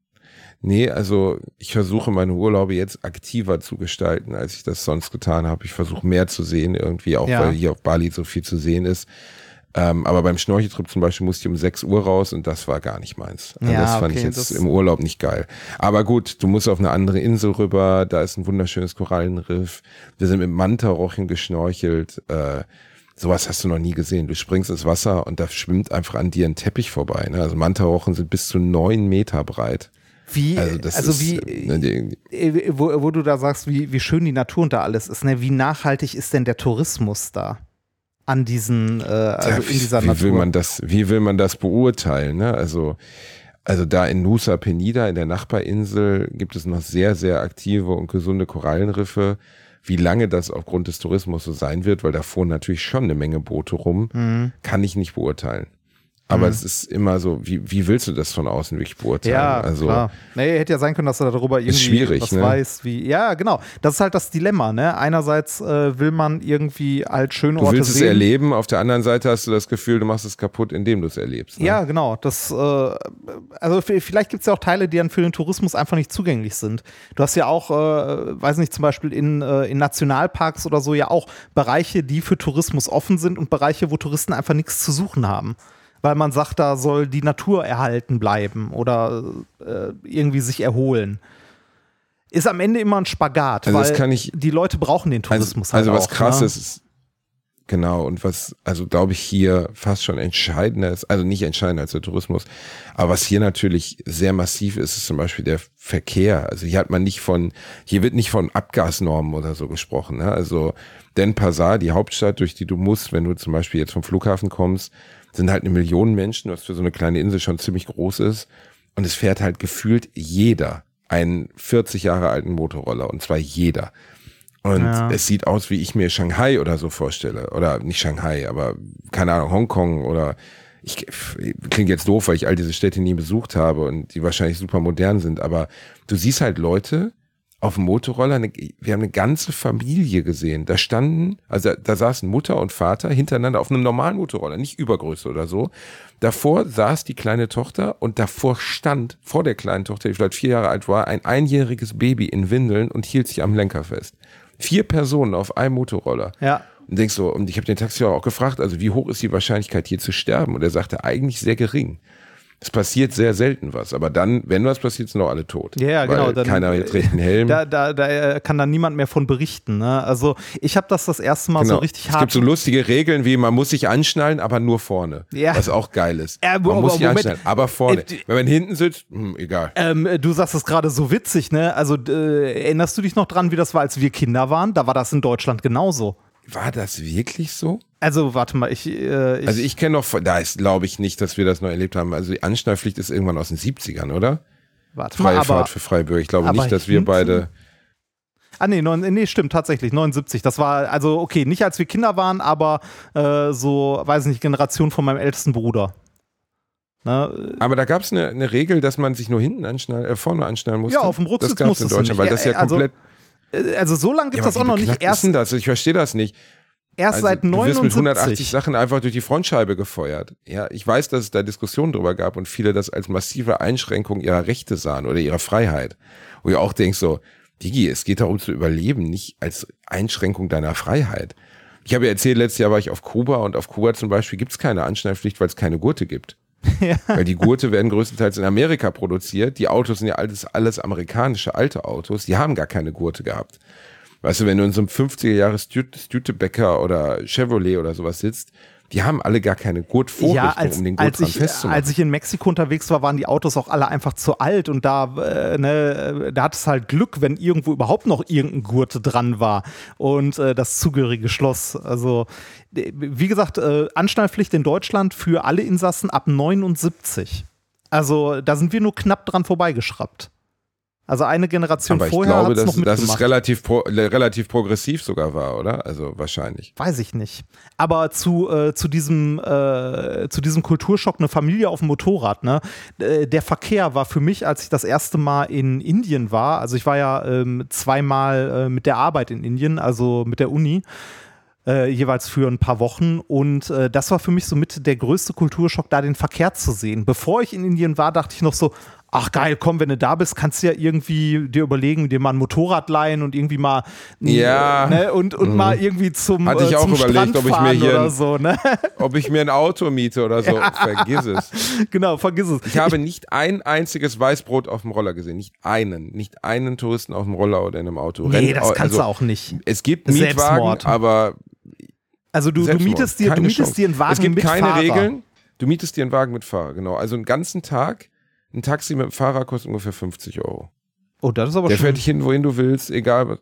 Nee, also ich versuche meine Urlaube jetzt aktiver zu gestalten, als ich das sonst getan habe. Ich versuche mehr zu sehen, irgendwie, auch ja. weil hier auf Bali so viel zu sehen ist. Ähm, aber beim Schnorcheltrip zum Beispiel musste ich um 6 Uhr raus und das war gar nicht meins. Also ja, das fand okay, ich jetzt im Urlaub nicht geil. Aber gut, du musst auf eine andere Insel rüber, da ist ein wunderschönes Korallenriff. Wir sind mit Mantarochen geschnorchelt. Äh, sowas hast du noch nie gesehen. Du springst ins Wasser und da schwimmt einfach an dir ein Teppich vorbei. Ne? Also Mantarochen sind bis zu neun Meter breit. Wie, also, also ist, wie, ne, äh, wo, wo du da sagst, wie, wie schön die Natur und da alles ist, ne? wie nachhaltig ist denn der Tourismus da? An diesen, äh, also in dieser wie Natur. Will man das, wie will man das beurteilen? Ne? Also, also da in Nusa Penida, in der Nachbarinsel, gibt es noch sehr, sehr aktive und gesunde Korallenriffe. Wie lange das aufgrund des Tourismus so sein wird, weil da fuhren natürlich schon eine Menge Boote rum, mhm. kann ich nicht beurteilen. Aber mhm. es ist immer so, wie, wie willst du das von außen wirklich beurteilen? Ja, also, klar. Nee, hätte ja sein können, dass du darüber irgendwie was ne? weißt, wie. Ja, genau. Das ist halt das Dilemma, ne? Einerseits äh, will man irgendwie halt schöne du Orte willst sehen. es erleben, auf der anderen Seite hast du das Gefühl, du machst es kaputt, indem du es erlebst. Ne? Ja, genau. Das, äh, also vielleicht gibt es ja auch Teile, die dann für den Tourismus einfach nicht zugänglich sind. Du hast ja auch, äh, weiß nicht, zum Beispiel in, äh, in Nationalparks oder so ja auch Bereiche, die für Tourismus offen sind und Bereiche, wo Touristen einfach nichts zu suchen haben weil man sagt, da soll die Natur erhalten bleiben oder äh, irgendwie sich erholen. Ist am Ende immer ein Spagat, also weil ich, die Leute brauchen den also, Tourismus also, halt Also was krass ne? ist, genau, und was, also glaube ich, hier fast schon entscheidender ist, also nicht entscheidender als der Tourismus, aber was hier natürlich sehr massiv ist, ist zum Beispiel der Verkehr. Also hier hat man nicht von, hier wird nicht von Abgasnormen oder so gesprochen. Ne? Also Den Pazar, die Hauptstadt, durch die du musst, wenn du zum Beispiel jetzt vom Flughafen kommst, sind halt eine Million Menschen, was für so eine kleine Insel schon ziemlich groß ist. Und es fährt halt gefühlt jeder einen 40 Jahre alten Motorroller. Und zwar jeder. Und ja. es sieht aus, wie ich mir Shanghai oder so vorstelle. Oder nicht Shanghai, aber keine Ahnung, Hongkong oder ich klingt jetzt doof, weil ich all diese Städte nie besucht habe und die wahrscheinlich super modern sind, aber du siehst halt Leute, auf dem Motorroller, eine, wir haben eine ganze Familie gesehen. Da standen, also da, da saßen Mutter und Vater hintereinander auf einem normalen Motorroller, nicht Übergröße oder so. Davor saß die kleine Tochter und davor stand vor der kleinen Tochter, die vielleicht vier Jahre alt war, ein einjähriges Baby in Windeln und hielt sich am Lenker fest. Vier Personen auf einem Motorroller. Ja. Und denkst so, und ich habe den Taxifahrer auch gefragt, also wie hoch ist die Wahrscheinlichkeit hier zu sterben? Und er sagte eigentlich sehr gering es passiert sehr selten was, aber dann, wenn was passiert, sind auch alle tot. Ja, ja genau. Dann, keiner trägt einen Helm. Da, da, da äh, kann dann niemand mehr von berichten. Ne? Also ich habe das das erste Mal genau. so richtig hart. Es gibt so lustige Regeln wie, man muss sich anschnallen, aber nur vorne. Ja. Was auch geil ist. Ja, man muss sich anschnallen, aber vorne. Äh, wenn man hinten sitzt, hm, egal. Ähm, du sagst es gerade so witzig, ne? Also äh, erinnerst du dich noch dran, wie das war, als wir Kinder waren? Da war das in Deutschland genauso. War das wirklich so? Also, warte mal, ich. Äh, ich also, ich kenne noch, da ist, glaube ich, nicht, dass wir das noch erlebt haben. Also, die Anschnallpflicht ist irgendwann aus den 70ern, oder? Warte Freie mal. Freie Fahrt für Freiburg. Ich glaube nicht, dass wir beide. Ah, nee, neun, nee, stimmt, tatsächlich, 79. Das war, also, okay, nicht als wir Kinder waren, aber äh, so, weiß nicht, Generation von meinem ältesten Bruder. Na, äh, aber da gab es eine, eine, Regel, dass man sich nur hinten anschnallen, äh, vorne anschnallen musste. Ja, auf dem Rücksitz das musste in Deutschland, weil das ja also, komplett. Äh, also so lange gibt es ja, das auch noch nicht. Erst das? Ich verstehe das nicht. Erst also, seit 79. Du wirst mit 180 Sachen einfach durch die Frontscheibe gefeuert. Ja, ich weiß, dass es da Diskussionen drüber gab und viele das als massive Einschränkung ihrer Rechte sahen oder ihrer Freiheit. Wo ihr auch denkst so, Digi, es geht darum zu überleben, nicht als Einschränkung deiner Freiheit. Ich habe ja erzählt, letztes Jahr war ich auf Kuba und auf Kuba zum Beispiel gibt es keine Anschnallpflicht, weil es keine Gurte gibt. Ja. Weil die Gurte werden größtenteils in Amerika produziert. Die Autos sind ja alles, alles amerikanische alte Autos. Die haben gar keine Gurte gehabt. Weißt du, wenn du in so einem 50er Jahre Studebaker oder Chevrolet oder sowas sitzt, die haben alle gar keine Gurtvorrichtung, ja, als, um den Gurt dran ich, festzumachen. als ich in Mexiko unterwegs war, waren die Autos auch alle einfach zu alt und da, äh, ne, da hat es halt Glück, wenn irgendwo überhaupt noch irgendein Gurt dran war und äh, das zugehörige Schloss. Also, äh, wie gesagt, äh, Anschnallpflicht in Deutschland für alle Insassen ab 79. Also, da sind wir nur knapp dran vorbeigeschraubt. Also eine Generation Aber vorher hat es noch dass, dass mitgemacht. es relativ, pro, relativ progressiv sogar war, oder? Also wahrscheinlich. Weiß ich nicht. Aber zu, äh, zu, diesem, äh, zu diesem Kulturschock, eine Familie auf dem Motorrad, ne? Äh, der Verkehr war für mich, als ich das erste Mal in Indien war, also ich war ja ähm, zweimal äh, mit der Arbeit in Indien, also mit der Uni, äh, jeweils für ein paar Wochen. Und äh, das war für mich so mit der größte Kulturschock, da den Verkehr zu sehen. Bevor ich in Indien war, dachte ich noch so, ach geil, komm, wenn du da bist, kannst du ja irgendwie dir überlegen, dir mal ein Motorrad leihen und irgendwie mal Ja. ne, und, und mal irgendwie zum, Hatte ich äh, auch zum überlegt, Strand ob ich mir hier ein- so, ne? Ob ich mir ein Auto miete oder so, vergiss es. genau, vergiss es. Ich habe nicht ein einziges Weißbrot auf dem Roller gesehen. Nicht einen. Nicht einen Touristen auf dem Roller oder in einem Auto. nee, Rennt das kannst also, du auch nicht. Es gibt Selbstmord. Mietwagen, aber Also du, du Selbstmord. mietest dir, du mietest Chance. dir einen Wagen Es gibt mit keine Fahrer. Regeln. Du mietest dir einen Wagen mit Fahrer, genau. Also einen ganzen Tag, ein Taxi mit dem Fahrer kostet ungefähr 50 Euro. Oh, das ist aber Der schon. fährt dich hin, wohin du willst, egal was.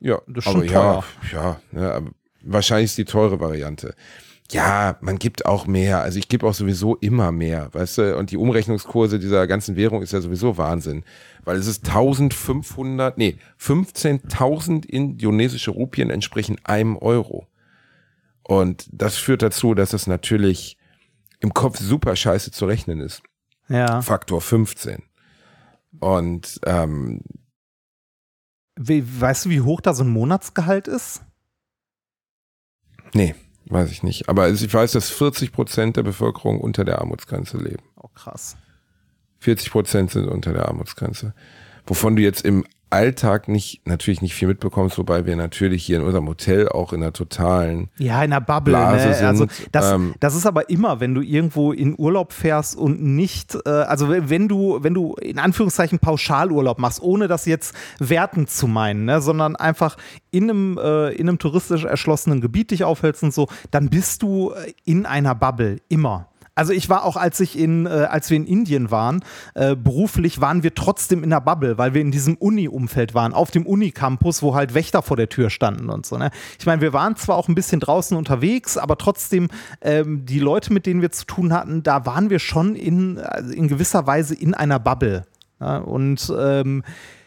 Ja, Das ist aber schon ja, teuer. ja, ne, aber wahrscheinlich ist die teure Variante. Ja, man gibt auch mehr. Also ich gebe auch sowieso immer mehr, weißt du? Und die Umrechnungskurse dieser ganzen Währung ist ja sowieso Wahnsinn. Weil es ist 1500, nee, 15.000 indonesische Rupien entsprechen einem Euro. Und das führt dazu, dass es natürlich im Kopf super scheiße zu rechnen ist. Ja. Faktor 15. Und ähm, Wie, weißt du, wie hoch da so ein Monatsgehalt ist? Nee, weiß ich nicht. Aber ich weiß, dass 40 Prozent der Bevölkerung unter der Armutsgrenze leben. Oh, krass. 40 Prozent sind unter der Armutsgrenze. Wovon du jetzt im Alltag nicht, natürlich nicht viel mitbekommst, wobei wir natürlich hier in unserem Hotel auch in einer totalen, Ja, in der Bubble. Blase ne? Also sind, das, ähm, das ist aber immer, wenn du irgendwo in Urlaub fährst und nicht, äh, also wenn du, wenn du in Anführungszeichen Pauschalurlaub machst, ohne das jetzt wertend zu meinen, ne, sondern einfach in einem, äh, in einem touristisch erschlossenen Gebiet dich aufhältst und so, dann bist du äh, in einer Bubble immer. Also ich war auch, als ich in, äh, als wir in Indien waren, äh, beruflich waren wir trotzdem in der Bubble, weil wir in diesem Uni-Umfeld waren, auf dem Unicampus, wo halt Wächter vor der Tür standen und so. Ne? Ich meine, wir waren zwar auch ein bisschen draußen unterwegs, aber trotzdem ähm, die Leute, mit denen wir zu tun hatten, da waren wir schon in, also in gewisser Weise in einer Bubble. Ja? Und ähm, äh,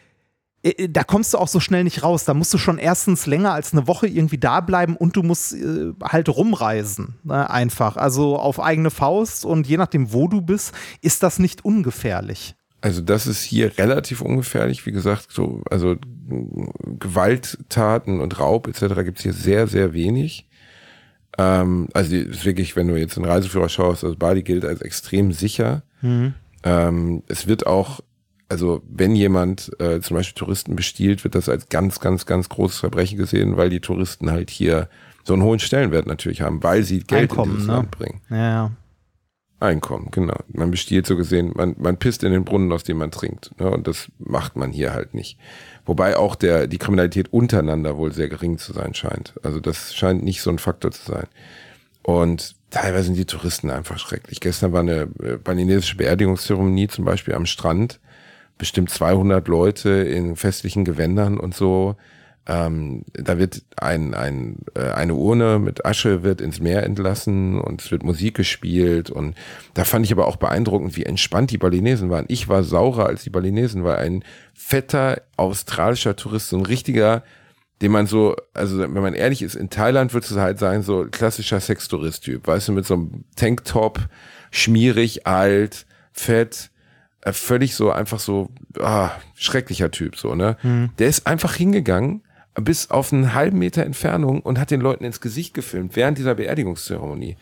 da kommst du auch so schnell nicht raus. Da musst du schon erstens länger als eine Woche irgendwie da bleiben und du musst äh, halt rumreisen. Ne? Einfach. Also auf eigene Faust und je nachdem, wo du bist, ist das nicht ungefährlich. also das ist hier relativ ungefährlich, wie gesagt, so, also Gewalttaten und Raub etc. gibt es hier sehr, sehr wenig. Ähm, also ist wirklich, wenn du jetzt einen Reiseführer schaust, also Bali gilt als extrem sicher. Ähm, es wird auch, also wenn jemand äh, zum Beispiel Touristen bestiehlt, wird das als ganz, ganz, ganz großes Verbrechen gesehen, weil die Touristen halt hier so einen hohen Stellenwert natürlich haben, weil sie Geld Einkommen, in dieses ne? Land bringen. Ja, ja. Einkommen, genau. Man bestiehlt so gesehen, man, man pisst in den Brunnen, aus dem man trinkt. Ne? Und das macht man hier halt nicht. Wobei auch der, die Kriminalität untereinander wohl sehr gering zu sein scheint. Also das scheint nicht so ein Faktor zu sein. Und teilweise sind die Touristen einfach schrecklich. Gestern war eine äh, balinesische Beerdigungszeremonie zum Beispiel am Strand. Bestimmt 200 Leute in festlichen Gewändern und so. Ähm, da wird ein, ein, äh, eine Urne mit Asche wird ins Meer entlassen und es wird Musik gespielt und da fand ich aber auch beeindruckend, wie entspannt die Balinesen waren. Ich war saurer als die Balinesen, weil ein fetter australischer Tourist, so ein richtiger, den man so, also wenn man ehrlich ist, in Thailand würdest du halt sagen, so klassischer Sextourist-Typ, weißt du, mit so einem Tanktop, schmierig, alt, fett, völlig so, einfach so, ah, schrecklicher Typ, so, ne? Der ist einfach hingegangen, bis auf einen halben Meter Entfernung und hat den Leuten ins Gesicht gefilmt, während dieser Beerdigungszeremonie.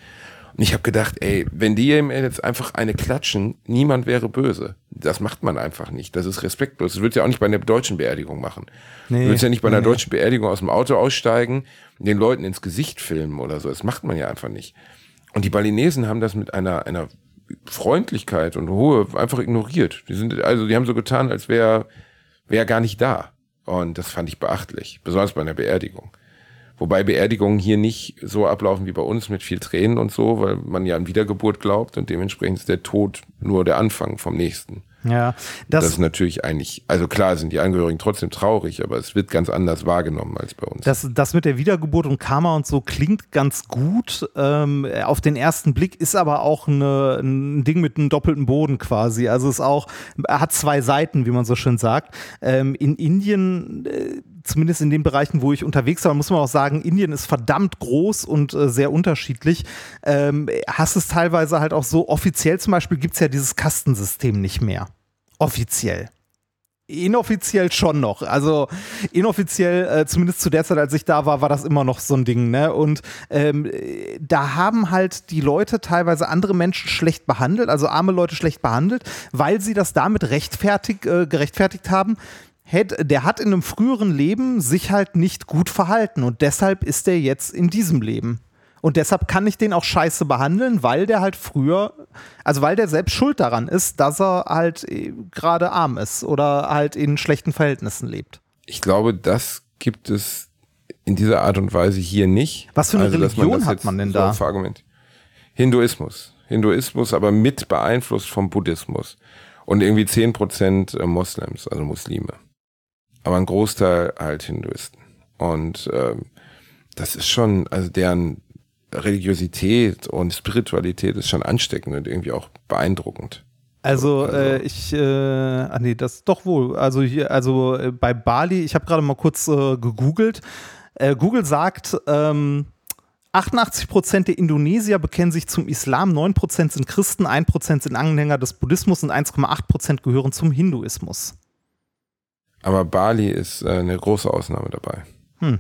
Und ich habe gedacht, ey, wenn die ihm jetzt einfach eine klatschen, niemand wäre böse. Das macht man einfach nicht. Das ist respektlos. Das du ja auch nicht bei einer deutschen Beerdigung machen. Nee, du würdest ja nicht bei einer nee. deutschen Beerdigung aus dem Auto aussteigen und den Leuten ins Gesicht filmen oder so. Das macht man ja einfach nicht. Und die Balinesen haben das mit einer, einer Freundlichkeit und Ruhe einfach ignoriert. Die sind, also, die haben so getan, als wäre wär gar nicht da. Und das fand ich beachtlich, besonders bei einer Beerdigung. Wobei Beerdigungen hier nicht so ablaufen wie bei uns mit viel Tränen und so, weil man ja an Wiedergeburt glaubt und dementsprechend ist der Tod nur der Anfang vom nächsten. Ja, Das, das, ist natürlich eigentlich, also klar sind die Angehörigen trotzdem traurig, aber es wird ganz anders wahrgenommen als bei uns. Das, das mit der Wiedergeburt und Karma und so klingt ganz gut. Ähm, auf den ersten Blick ist aber auch eine, ein Ding mit einem doppelten Boden quasi. Also ist auch, hat zwei Seiten, wie man so schön sagt. Ähm, in Indien, äh, zumindest in den Bereichen, wo ich unterwegs war, muss man auch sagen, Indien ist verdammt groß und äh, sehr unterschiedlich. Ähm, hast es teilweise halt auch so, offiziell zum Beispiel gibt es ja dieses Kastensystem nicht mehr. Offiziell. Inoffiziell schon noch. Also inoffiziell, äh, zumindest zu der Zeit, als ich da war, war das immer noch so ein Ding. Ne? Und ähm, äh, da haben halt die Leute teilweise andere Menschen schlecht behandelt, also arme Leute schlecht behandelt, weil sie das damit rechtfertig, äh, gerechtfertigt haben. Hätt, der hat in einem früheren Leben sich halt nicht gut verhalten und deshalb ist er jetzt in diesem Leben. Und deshalb kann ich den auch scheiße behandeln, weil der halt früher, also weil der selbst schuld daran ist, dass er halt äh, gerade arm ist oder halt in schlechten Verhältnissen lebt. Ich glaube, das gibt es in dieser Art und Weise hier nicht. Was für eine dass Religion das hat man denn so da? verargument- Hinduismus. Hinduismus, aber mit beeinflusst vom Buddhismus. Und irgendwie 10% Moslems, also Muslime. Aber ein Großteil halt Hinduisten. Und ähm, das ist schon, also deren Religiosität und Spiritualität ist schon ansteckend und irgendwie auch beeindruckend. Also, Also- äh, ich, äh, ah nee, das doch wohl. Also hier, also äh, bei Bali, ich habe gerade mal kurz äh, gegoogelt. Äh, Google sagt, ähm, 88% der Indonesier bekennen sich zum Islam, 9% sind Christen, 1% sind Anhänger des Buddhismus und 1,8% gehören zum Hinduismus. Aber Bali ist äh, eine große Ausnahme dabei. Hm.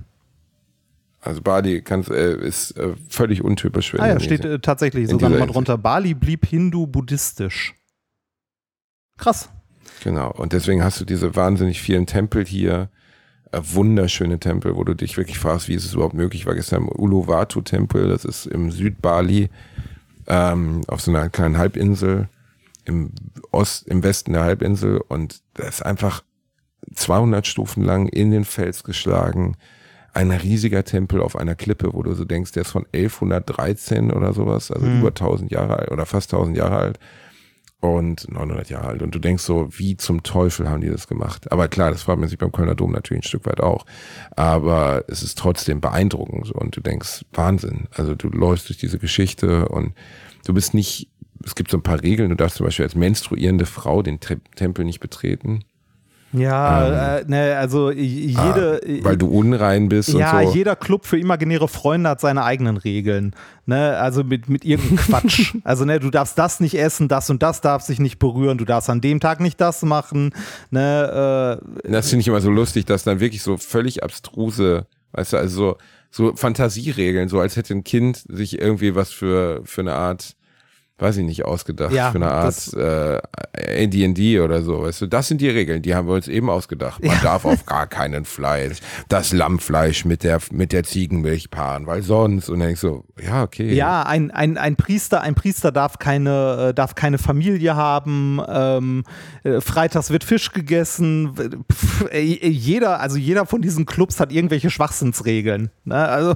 Also Bali kann's, äh, ist äh, völlig untypisch für Ah ja, steht äh, tatsächlich sogar nochmal drunter. Bali blieb hindu-buddhistisch. Krass. Genau. Und deswegen hast du diese wahnsinnig vielen Tempel hier, äh, wunderschöne Tempel, wo du dich wirklich fragst, wie ist es überhaupt möglich. Ich war gestern im Uluwatu-Tempel, das ist im Südbali, ähm, auf so einer kleinen Halbinsel, im Ost, im Westen der Halbinsel und das ist einfach 200 Stufen lang in den Fels geschlagen. Ein riesiger Tempel auf einer Klippe, wo du so denkst, der ist von 1113 oder sowas, also über 1000 Jahre alt oder fast 1000 Jahre alt und 900 Jahre alt. Und du denkst so, wie zum Teufel haben die das gemacht? Aber klar, das fragt man sich beim Kölner Dom natürlich ein Stück weit auch. Aber es ist trotzdem beeindruckend. Und du denkst, Wahnsinn. Also du läufst durch diese Geschichte und du bist nicht, es gibt so ein paar Regeln. Du darfst zum Beispiel als menstruierende Frau den Te Tempel nicht betreten. Ja, äh, ne, also j- jede. ah, weil du unrein bist ja, und so. jeder Club für imaginäre Freunde hat seine eigenen Regeln. Ne? Also mit, mit irgendeinem Quatsch. also, ne, du darfst das nicht essen, das und das darf sich nicht berühren, du darfst an dem Tag nicht das machen. Ne, äh, Das finde ich immer so lustig, dass dann wirklich so völlig abstruse, weißt du, also so, so Fantasieregeln, so als hätte ein Kind sich irgendwie was für, für eine Art, weiß ich nicht, ausgedacht, Ja, für eine Art äh, AD&D oder so, weißt du, das sind die Regeln, die haben wir uns eben ausgedacht. Man darf auf gar keinen Fleisch, das Lammfleisch mit der, mit der Ziegenmilch paaren, weil sonst, und dann denkst du, ja, okay. ja, ein, ein, ein Priester, ein Priester darf keine, äh, darf keine Familie haben. Ähm, äh, freitags wird Fisch gegessen. Pff, jeder, also jeder von diesen Clubs hat irgendwelche Schwachsinnsregeln. Ne? Also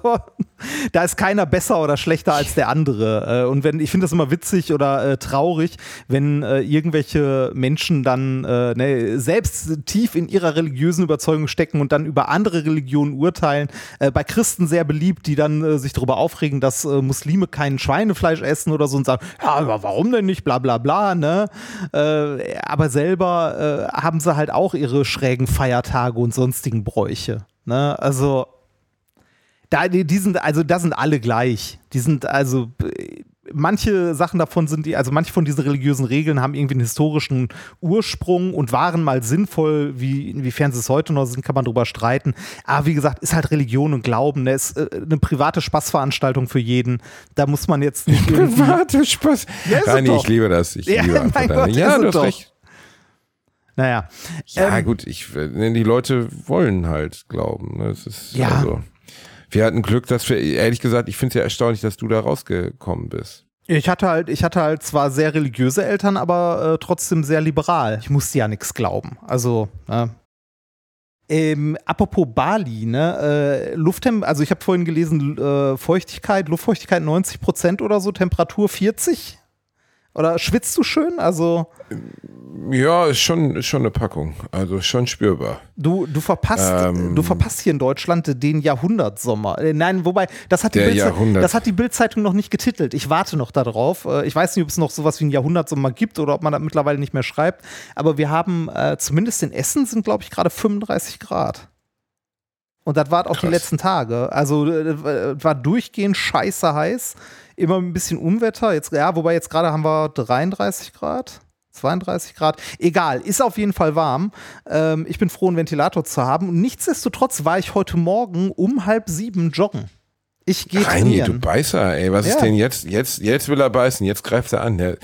da ist keiner besser oder schlechter als der andere. Äh, und wenn ich finde das immer witzig oder äh, traurig, wenn äh, irgendwelche Menschen dann äh, ne, selbst tief in ihrer religiösen Überzeugung stecken und dann über andere Religionen urteilen. Äh, bei Christen sehr beliebt, die dann äh, sich darüber aufregen, dass äh, Muslime kein Schweinefleisch essen oder so und sagen, ja, aber warum denn nicht, bla bla bla, ne? Aber selber haben sie halt auch ihre schrägen Feiertage und sonstigen Bräuche. Ne? Also da, die, sind, also da sind alle gleich. Die sind also manche Sachen davon sind die, also manche von diesen religiösen Regeln haben irgendwie einen historischen Ursprung und waren mal sinnvoll, wie inwiefern sie es heute noch sind, kann man drüber streiten. Aber wie gesagt, ist halt Religion und Glauben, ne? ist äh, eine private Spaßveranstaltung für jeden. Da muss man jetzt nicht. Warte, Spaß. Ja, Reini, doch. ich liebe das. Ich Ja, liebe einfach. Gott, Ja, ist du hast doch. recht. Naja. Ja, Ähm, gut, ich, äh, die Leute wollen halt glauben. Ne? Es ist Ja. also, wir hatten Glück, dass wir, ehrlich gesagt, ich finde es ja erstaunlich, dass du da rausgekommen bist. Ich hatte halt, ich hatte halt zwar sehr religiöse Eltern, aber äh, trotzdem sehr liberal. Ich musste ja nichts glauben. Also, ne? Ähm, apropos Bali, ne? Äh, Lufttem also ich habe vorhin gelesen, äh, Feuchtigkeit, Luftfeuchtigkeit 90 Prozent oder so, Temperatur 40. Oder schwitzt du schön? Also Ja, ist schon, ist schon eine Packung. Also schon spürbar. du, du verpasst, Ähm. du verpasst hier in Deutschland den Jahrhundertsommer. Äh, nein, wobei das hat die Der Bild- die Bildzeitung noch nicht getitelt. Ich warte noch darauf. Äh, Ich weiß nicht, ob es noch sowas wie einen Jahrhundertsommer gibt oder ob man das mittlerweile nicht mehr schreibt. Aber wir haben äh, zumindest in Essen sind glaube ich gerade 35 Grad. Und das war auch die Krass. letzten Tage. Also äh, war durchgehend scheiße heiß. Immer ein bisschen Unwetter. Jetzt, ja, wobei jetzt gerade haben wir 33 Grad. 32 Grad. Egal, ist auf jeden Fall warm. Ähm, ich bin froh, einen Ventilator zu haben. Und nichtsdestotrotz war ich heute Morgen um halb sieben joggen. Ich gehe Reini, du trainieren. Beißer, ey, was Ja. ist denn jetzt? Jetzt, jetzt will er beißen, jetzt greift er an. Der,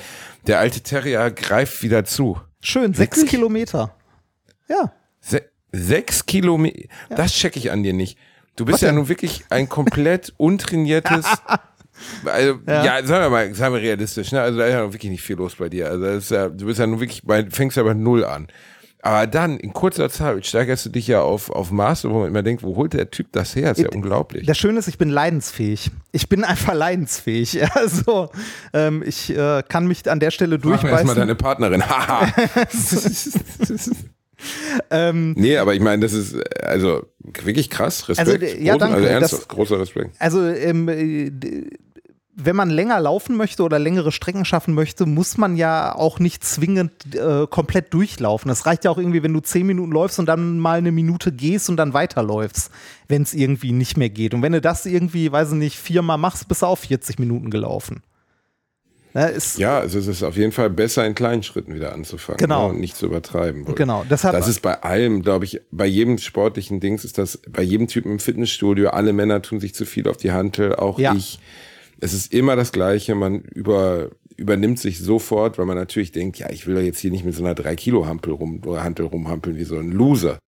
der alte Terrier greift wieder zu. Schön, sechs Wirklich? Kilometer. Ja. Se sechs Kilometer, das checke ich an dir nicht. Du bist Was ja denn? nun wirklich ein komplett untrainiertes. Also, Ja. ja. sagen wir mal, sagen wir realistisch, ne? Also da ist ja wirklich nicht viel los bei dir. Also das ist ja, du bist ja nun wirklich bei, fängst ja bei Null an. Aber dann, in kurzer Zeit, steigerst du dich ja auf, auf Maße, wo man immer denkt, wo holt der Typ das her? Ist ja unglaublich. Das Schöne ist, ich bin leidensfähig. Ich bin einfach leidensfähig. Also, ähm, ich äh, kann mich an der Stelle Mach mir erstmal durchbeißen. deine Partnerin. Haha. Ähm, nee, aber ich meine, das ist also wirklich krass. Respekt. Also, ja, Großen- danke. Also Das- ernsthaft, großer Respekt. Also, ähm, äh, wenn man länger laufen möchte oder längere Strecken schaffen möchte, muss man ja auch nicht zwingend äh, komplett durchlaufen. Das reicht ja auch irgendwie, wenn du zehn Minuten läufst und dann mal eine Minute gehst und dann weiterläufst, wenn es irgendwie nicht mehr geht. Und wenn du das irgendwie, weiß ich nicht, viermal machst, bist du auf 40 Minuten gelaufen. Ne, Ja, also es ist auf jeden Fall besser, in kleinen Schritten wieder anzufangen Genau. ne, und nicht zu übertreiben. Genau, deshalb- das ist bei allem, glaube ich, bei jedem sportlichen Dings ist das, bei jedem Typen im Fitnessstudio, alle Männer tun sich zu viel auf die Hantel, auch Ja. ich. Es ist immer das Gleiche, man über, übernimmt sich sofort, weil man natürlich denkt, ja, ich will doch jetzt hier nicht mit so einer 3-Kilo-Hampel rum, oder Hantel rumhampeln wie so ein Loser.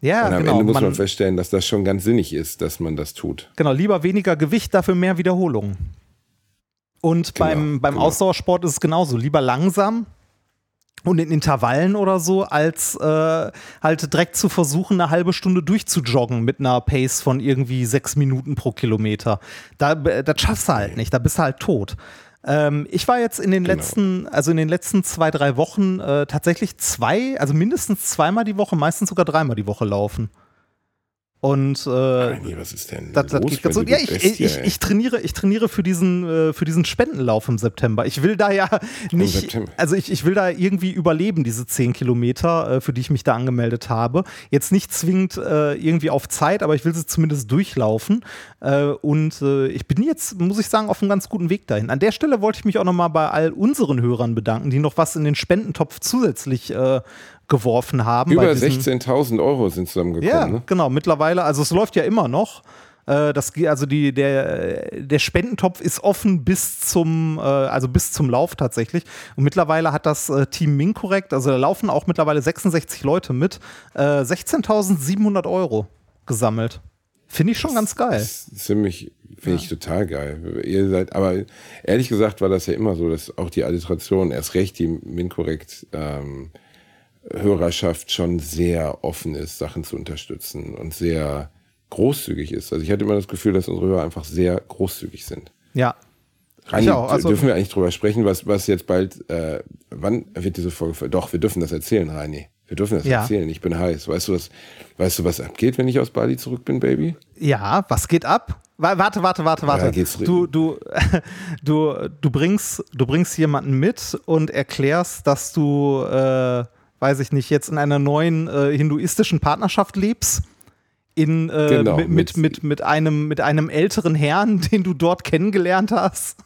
ja und am genau. Ende muss man, man, feststellen, dass das schon ganz sinnig ist, dass man das tut. genau, lieber weniger Gewicht, dafür mehr Wiederholungen. Und Genau, beim, beim genau. Ausdauersport ist es genauso. Lieber langsam und in Intervallen oder so, als äh, halt direkt zu versuchen, eine halbe Stunde durchzujoggen mit einer Pace von irgendwie sechs Minuten pro Kilometer. Da, das schaffst du halt nicht, da bist du halt tot. Ähm, ich war jetzt in den Genau. letzten, also in den letzten zwei, drei Wochen äh, tatsächlich zwei, also mindestens zweimal die Woche, meistens sogar dreimal die Woche laufen. Und äh, Nee, was ist denn das, das los geht so. Ja, ich, ich, ich trainiere, ich trainiere für diesen, äh, für diesen Spendenlauf im September. Ich will da ja nicht, also ich, ich will da irgendwie überleben, diese 10 Kilometer, äh, für die ich mich da angemeldet habe. Jetzt nicht zwingend äh, irgendwie auf Zeit, aber ich will sie zumindest durchlaufen. Und ich bin jetzt, muss ich sagen, auf einem ganz guten Weg dahin. An der Stelle wollte ich mich auch nochmal bei all unseren Hörern bedanken, die noch was in den Spendentopf zusätzlich geworfen haben. Über bei diesen- 16.000 Euro sind zusammengekommen. ja, ne? genau. Mittlerweile, also es läuft ja immer noch. Äh, Das, also die, der, der Spendentopf ist offen bis zum, äh, also bis zum Lauf tatsächlich. Und mittlerweile hat das äh, Team Minkorrekt, also da laufen auch mittlerweile 66 Leute mit, äh, 16.700 Euro gesammelt. Finde ich schon ganz geil. Ziemlich, finde ich total geil. Ihr seid, aber ehrlich gesagt war das ja immer so, dass auch die Alliteration, erst recht die Minkorrekt ähm, Hörerschaft schon sehr offen ist, Sachen zu unterstützen und sehr großzügig ist. Also ich hatte immer das Gefühl, dass unsere Hörer einfach sehr großzügig sind. Ja. Reini, Ich auch, also- dürfen wir eigentlich drüber sprechen, was, was jetzt bald, äh, wann wird diese Folge, doch, wir dürfen das erzählen, Reini. Wir dürfen das Ja. erzählen. Ich bin heiß. Weißt du, was, weißt du, was abgeht, wenn ich aus Bali zurück bin, Baby? Ja, was geht ab? Wa- Warte, warte, warte, warte. re- du, du, du, du, bringst, du bringst jemanden mit und erklärst, dass du, äh, weiß ich nicht, jetzt in einer neuen äh, hinduistischen Partnerschaft lebst. In, äh, Genau, mit, mit, mit- mit, mit, einem, mit einem älteren Herrn, den du dort kennengelernt hast,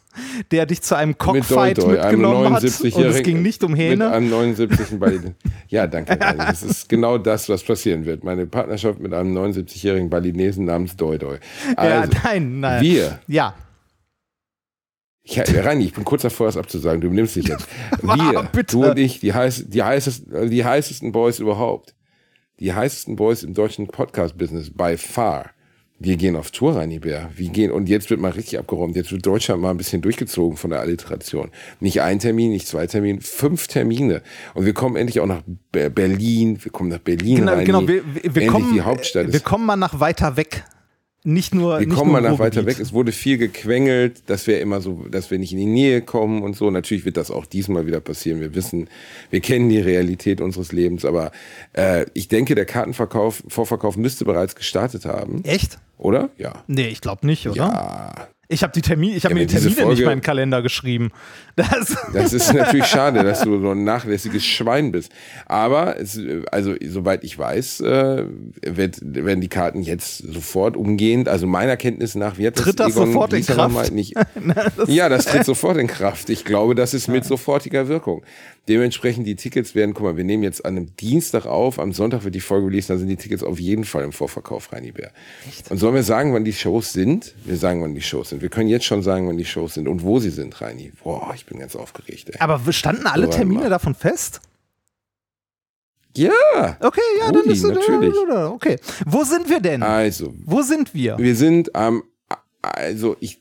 der dich zu einem Cockfight Doi Doi, mitgenommen hat. Und es 79-Jährigen ging nicht um Mit Hähne. einem 79. Bali. Ja, danke. Das ist genau das, was passieren wird. Meine Partnerschaft mit einem 79-jährigen Balinesen namens Doi Doi. ja, Also, nein, nein. wir, Ja, ich, Reini, ich bin kurz davor, das abzusagen. Du nimmst dich jetzt. Wir, bitte. du und ich, die, heiß, die, heißesten, die heißesten Boys überhaupt. Die heißesten Boys im deutschen Podcast-Business by far. Wir gehen auf Tour, Reini Bär. Wir gehen, und jetzt wird mal richtig abgeräumt. Jetzt wird Deutschland mal ein bisschen durchgezogen von der Alliteration. Nicht ein Termin, nicht zwei Termine, fünf Termine. Und wir kommen endlich auch nach Be- Berlin. Wir kommen nach Berlin Genau, Reini. genau. Wir, wir, wir, endlich kommen, die Hauptstadt wir ist. kommen mal nach weiter weg. Nicht nur. Wir nicht kommen mal nach weiter weg. Es wurde viel gequengelt, dass wir immer so, dass wir nicht in die Nähe kommen und so. Natürlich wird das auch diesmal wieder passieren. Wir wissen, wir kennen die Realität unseres Lebens, aber äh, ich denke, der Kartenverkauf, Vorverkauf müsste bereits gestartet haben, Echt? oder? Ja. Nee, ich glaube nicht, oder? Ja. Ich habe die Termine, ich habe Ja, mir die Termine nicht Folge- in den Kalender geschrieben. Das, Das ist natürlich schade, dass du so ein nachlässiges Schwein bist. Aber es, also soweit ich weiß, äh, wird, werden die Karten jetzt sofort umgehend, also meiner Kenntnis nach wird Tritt das sofort in Kraft? Nicht, ja, das tritt sofort in Kraft. Ich glaube, das ist mit sofortiger Wirkung. Dementsprechend die Tickets werden, guck mal, wir nehmen jetzt an einem Dienstag auf, am Sonntag wird die Folge released, dann sind die Tickets auf jeden Fall im Vorverkauf, Reini Bär. Und sollen wir sagen, wann die Shows sind? Wir sagen, wann die Shows sind. Wir können jetzt schon sagen, wann die Shows sind und wo sie sind, Reini. Boah, ich bin ganz aufgeregt, ey. aber standen alle So, Termine davon fest? Ja, Okay, ja, Rudi, dann ist natürlich. Okay. Wo sind wir denn? also, Wo sind wir? wir sind am, also ich,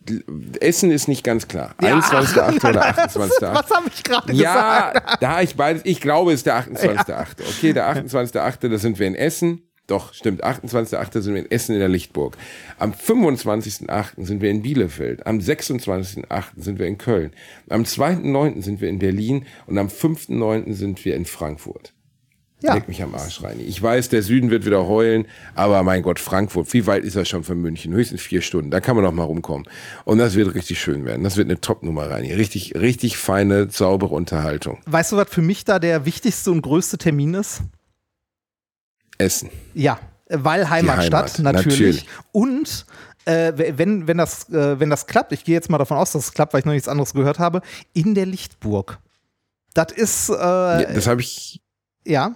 Essen ist nicht ganz klar. Ja, 21.8. oder 28.8. Was habe ich gerade gesagt? Ja, da ich beides, ich glaube, es ist der 28.8. Okay, der 28.8., da sind wir in Essen. Doch, stimmt, 28.8. sind wir in Essen in der Lichtburg. Am 25.8. sind wir in Bielefeld. Am 26.8. sind wir in Köln. Am 2.9. sind wir in Berlin. Und am 5.9. sind wir in Frankfurt. Ja. Leg mich am Arsch rein. Ich weiß, der Süden wird wieder heulen, aber mein Gott, Frankfurt, wie weit ist das schon von München? Höchstens vier Stunden. Da kann man noch mal rumkommen. Und das wird richtig schön werden. Das wird eine Top-Nummer rein. Richtig, richtig feine, saubere Unterhaltung. Weißt du, was für mich da der wichtigste und größte Termin ist? Essen. Ja, weil Heimatstadt Heimat, natürlich. natürlich. Und äh, wenn, wenn, das, äh, wenn das klappt, ich gehe jetzt mal davon aus, dass es klappt, weil ich noch nichts anderes gehört habe, in der Lichtburg. Das ist, äh, Ja, das habe ich, ja.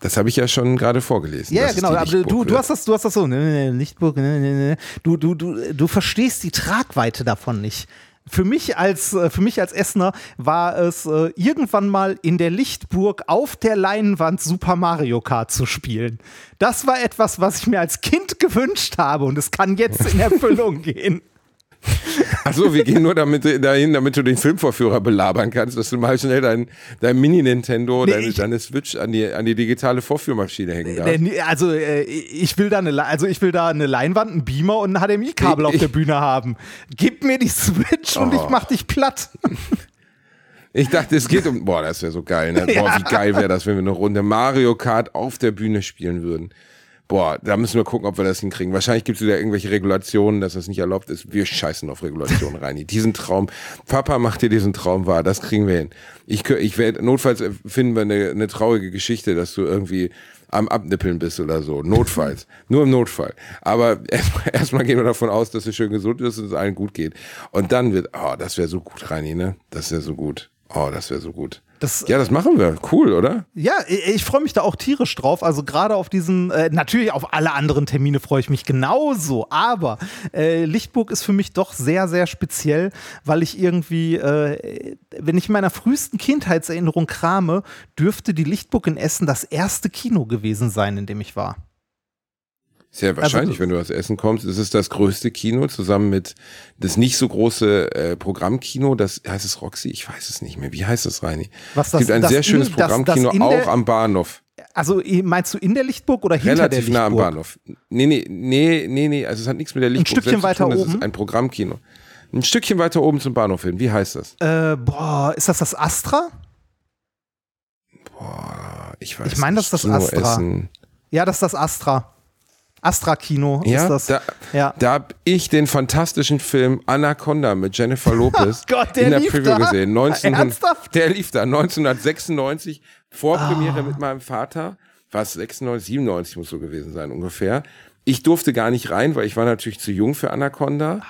das habe ich ja schon gerade vorgelesen. Ja, genau, aber Lichtburg du, du hast das, du hast das so, ne, ne, Lichtburg, ne, ne, ne. Du, du, du, du verstehst die Tragweite davon nicht. Für mich als, äh, für mich als Essener war es äh, irgendwann mal in der Lichtburg auf der Leinwand Super Mario Kart zu spielen. Das war etwas, was ich mir als Kind gewünscht habe und es kann jetzt in Erfüllung gehen. Achso, wir gehen nur damit, dahin, damit du den Filmvorführer belabern kannst, dass du mal schnell dein, dein Mini-Nintendo, Nee, deine, ich- deine Switch an die, an die digitale Vorführmaschine hängen darfst. Äh, nee, Also äh, ich will da eine, also ich will da eine Leinwand, einen Beamer und ein HDMI-Kabel auf der Bühne haben. Gib mir die Switch und ich Oh. mach dich platt. Ich dachte, es geht um. Boah, das wäre so geil, ne? Boah, wie geil wäre das, wenn wir eine Runde Mario Kart auf der Bühne spielen würden. Boah, da müssen wir gucken, ob wir das hinkriegen. Wahrscheinlich gibt es wieder irgendwelche Regulationen, dass das nicht erlaubt ist. Wir scheißen auf Regulationen rein. Diesen Traum, Papa macht dir diesen Traum wahr, das kriegen wir hin. Ich, ich werde, notfalls finden wir eine, eine traurige Geschichte, dass du irgendwie am Abnippeln bist oder so. Notfalls. Nur im Notfall. Aber erstmal erstmal gehen wir davon aus, dass du schön gesund bist und es allen gut geht. Und dann wird, oh, das wäre so gut, Reini, ne? Das wäre so gut. Oh, das wäre so gut. Das, Ja, das machen wir. Cool, oder? Ja, ich, ich freue mich da auch tierisch drauf. Also gerade auf diesen, äh, natürlich auf alle anderen Termine freue ich mich genauso. Aber äh, Lichtburg ist für mich doch sehr, sehr speziell, weil ich irgendwie, äh, wenn ich in meiner frühesten Kindheitserinnerung krame, dürfte die Lichtburg in Essen das erste Kino gewesen sein, in dem ich war. Sehr wahrscheinlich, Also- wenn du aus Essen kommst. Es ist das größte Kino zusammen mit das nicht so große äh, Programmkino. Das heißt es Roxy? Ich weiß es nicht mehr. Wie heißt es, Reini? Was Es das- gibt ein sehr in- schönes das- das Programmkino auch der- am Bahnhof. Also meinst du in der Lichtburg oder hinter Relativ der nah am Lichtburg? Bahnhof. Nee, nee, nee, nee, nee. Also es hat nichts mit der Lichtburg Stückchen selbst zu weiter tun. Es oben? ist ein Programmkino. Ein Stückchen weiter oben zum Bahnhof hin. Wie heißt das? Äh, boah, ist das das Astra? Boah, ich weiß Ich meine, das ist das Astra. Essen. Ja, das ist das Astra. Astra-Kino Ja, ist das. da, ja. da habe ich den fantastischen Film Anaconda mit Jennifer Lopez Gott, der in der lief Preview da? gesehen. 19, Ernsthaft? Der lief da 1996, Vorpremiere Ah. mit meinem Vater. War es 96, 97 muss so gewesen sein ungefähr. Ich durfte gar nicht rein, weil ich war natürlich zu jung für Anaconda.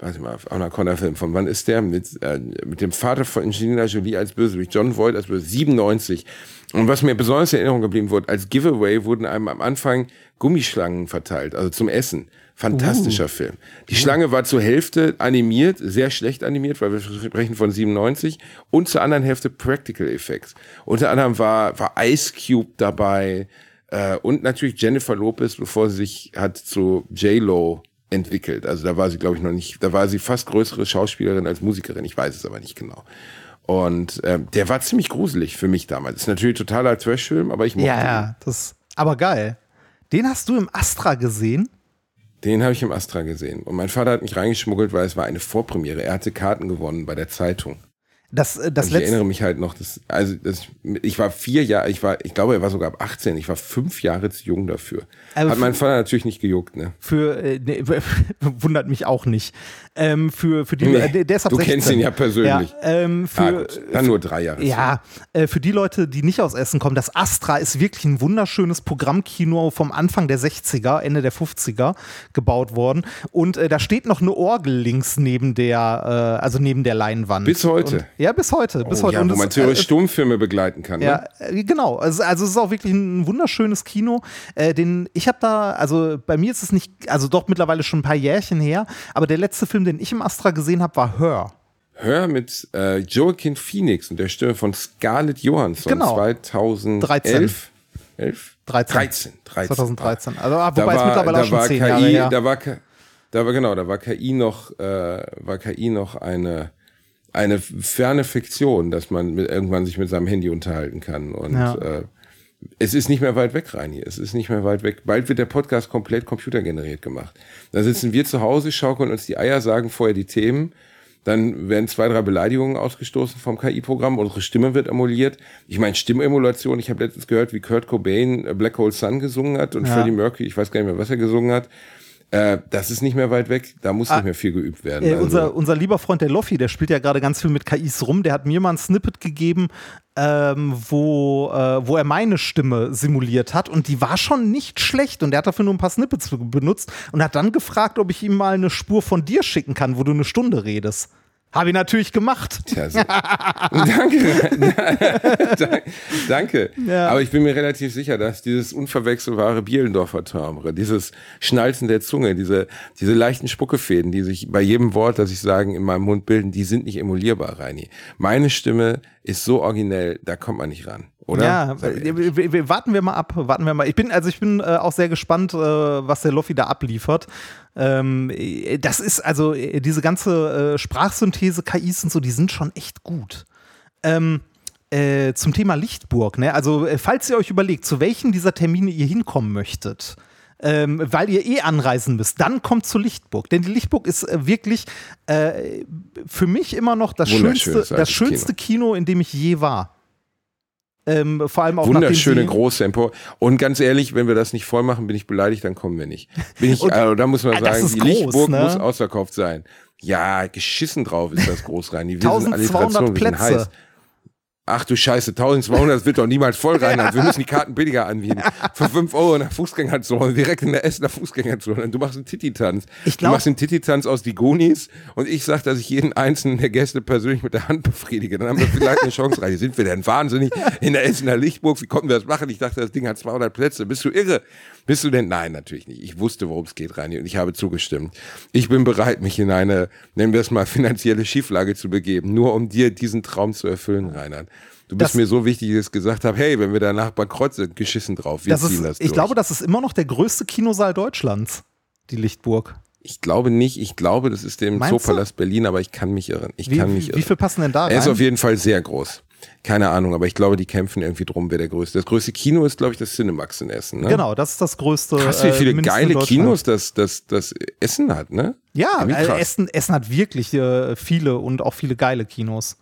Warte mal, Anaconda-Film, von wann ist der? Mit, äh, mit dem Vater von Angelina Jolie als Bösewicht, John Voight als Bösewicht, 97. Und was mir besonders in Erinnerung geblieben wurde, als Giveaway wurden einem am Anfang Gummischlangen verteilt, also zum Essen. Fantastischer Uh. Film. Die Schlange war zur Hälfte animiert, sehr schlecht animiert, weil wir sprechen von 97, und zur anderen Hälfte Practical Effects. Unter anderem war, war Ice Cube dabei, Äh, und natürlich Jennifer Lopez, bevor sie sich hat zu J-Lo entwickelt. Also da war sie, glaube ich, noch nicht, da war sie fast größere Schauspielerin als Musikerin. Ich weiß es aber nicht genau. Und ähm, der war ziemlich gruselig für mich damals. Ist natürlich totaler Trash-Film, aber ich mochte Ja, ihn. ja, das, aber geil. Den hast du im Astra gesehen? Den habe ich im Astra gesehen. Und mein Vater hat mich reingeschmuggelt, weil es war eine Vorpremiere. Er hatte Karten gewonnen bei der Zeitung. Das, äh, das Und ich erinnere mich halt noch, dass, also das, ich war vier Jahre, ich war, ich glaube, er war sogar ab 18, ich war fünf Jahre zu jung dafür. Aber Hat mein Vater natürlich nicht gejuckt, ne? Für, äh, nee, wundert mich auch nicht. Ähm, für, für die, Nee, äh, der ist ab du 16. kennst ihn ja persönlich. Ja, ähm, für, ah, gut, dann nur drei Jahre. Ja, äh, für die Leute, die nicht aus Essen kommen, das Astra ist wirklich ein wunderschönes Programmkino vom Anfang der 60er, Ende der 50er gebaut worden. Und äh, da steht noch eine Orgel links neben der, also neben der Leinwand. Bis heute? Und, ja, bis heute. Bis Oh, heute. ja, Und wo es, man theoretisch äh, Stummfilme begleiten kann. ja, Ne? äh, genau. Also, also es ist auch wirklich ein wunderschönes Kino. Äh, den, ich habe da, also bei mir ist es nicht, also doch mittlerweile schon ein paar Jährchen her, aber der letzte Film, den ich im Astra gesehen habe, war Her. Hör mit äh, Joaquin Phoenix und der Stimme von Scarlett Johansson Genau. 2011. 11? 13. 13. 13. 2013. Also, ah, Da wobei es war, mittlerweile da auch schon war zehn KI, Jahre her. Da war, da war genau, da war KI noch, äh, war KI noch eine, eine ferne Fiktion, dass man mit, irgendwann sich mit seinem Handy unterhalten kann. Und Ja. äh, es ist nicht mehr weit weg, Reini. Es ist nicht mehr weit weg. Bald wird der Podcast komplett computergeneriert gemacht. Da sitzen wir zu Hause, schaukeln uns die Eier, sagen vorher die Themen. Dann werden zwei, drei Beleidigungen ausgestoßen vom KI-Programm. Unsere Stimme wird emuliert. Ich meine, Stimmemulation. Ich habe letztens gehört, wie Kurt Cobain äh, Black Hole Sun gesungen hat und Ja. Freddie Mercury, ich weiß gar nicht mehr, was er gesungen hat. Äh, das ist nicht mehr weit weg. Da muss nicht mehr viel geübt werden. Äh, Also- unser, unser lieber Freund der Loffi, der spielt ja gerade ganz viel mit KIs rum, der hat mir mal ein Snippet gegeben, ähm, wo, äh, wo er meine Stimme simuliert hat und die war schon nicht schlecht und der hat dafür nur ein paar Snippets benutzt und hat dann gefragt, ob ich ihm mal eine Spur von dir schicken kann, wo du eine Stunde redest. Habe ich natürlich gemacht. Tja, so. danke. Dank- danke. Ja. Aber ich bin mir relativ sicher, dass dieses unverwechselbare Bielendorfer Timbre, dieses Schnalzen der Zunge, diese, diese leichten Spuckefäden, die sich bei jedem Wort, das ich sagen, in meinem Mund bilden, die sind nicht emulierbar, Reini. Meine Stimme ist so originell, da kommt man nicht ran. Oder? Ja, warten wir mal ab, warten wir mal. Ich bin, also ich bin äh, auch sehr gespannt, äh, was der Loffi da abliefert. Ähm, äh, das ist also äh, diese ganze äh, Sprachsynthese, KIs und so, die sind schon echt gut. Ähm, äh, zum Thema Lichtburg, ne? Also falls ihr euch überlegt, zu welchen dieser Termine ihr hinkommen möchtet, ähm, weil ihr eh anreisen müsst, dann kommt zur Lichtburg. Denn die Lichtburg ist äh, wirklich äh, für mich immer noch das schönste, das schönste Kino. in dem ich je war. Ähm, vor allem auch Wunderschöne große Empor. Und ganz ehrlich, wenn wir das nicht voll machen, bin ich beleidigt, dann kommen wir nicht. Bin ich, Und- also da muss man Ah, sagen, die groß, Lichtburg ne? muss ausverkauft sein. Ja, geschissen drauf ist das groß rein. Die 1200 Alliterationen, wir sind Plätze. heiß. Ach du Scheiße, 1200, das wird doch niemals voll rein. Wir müssen die Karten billiger anbieten. Für 5 Euro in der Fußgängerzone, direkt in der Essener Fußgängerzone. Und du machst einen Titi-Tanz. Ich Du machst einen Titi-Tanz aus die Goonies und ich sag, dass ich jeden einzelnen der Gäste persönlich mit der Hand befriedige. Dann haben wir vielleicht eine Chance rein. Sind wir denn wahnsinnig in der Essener Lichtburg? Wie konnten wir das machen? Ich dachte, das Ding hat 200 Plätze. Bist du irre? Bist du denn? Nein, natürlich nicht. Ich wusste, worum es geht, Reini, und ich habe zugestimmt. Ich bin bereit, mich in eine, nennen wir es mal, finanzielle Schieflage zu begeben, nur um dir diesen Traum zu erfüllen, Reinhard. Du bist Das- mir so wichtig, dass ich gesagt habe, hey, wenn wir danach bankrott sind, geschissen drauf. Wir das ziehen ist, das ich durch. glaube, das ist immer noch der größte Kinosaal Deutschlands, die Lichtburg. Ich glaube nicht. Ich glaube, das ist dem Meinst du? Zoopalast Berlin, aber ich kann mich irren. Ich Wie, kann mich irren. wie viel passen denn da rein? er ist auf jeden Fall sehr groß. Keine Ahnung, aber ich glaube, die kämpfen irgendwie drum, wer der größte. Das größte Kino ist, glaube ich, das Cinemax in Essen. Ne? Genau, das ist das größte. Krass, wie äh, viele in geile. Kinos das, das, das Essen hat, ne? Ja, äh. Essen, Essen hat wirklich äh, viele und auch viele geile Kinos.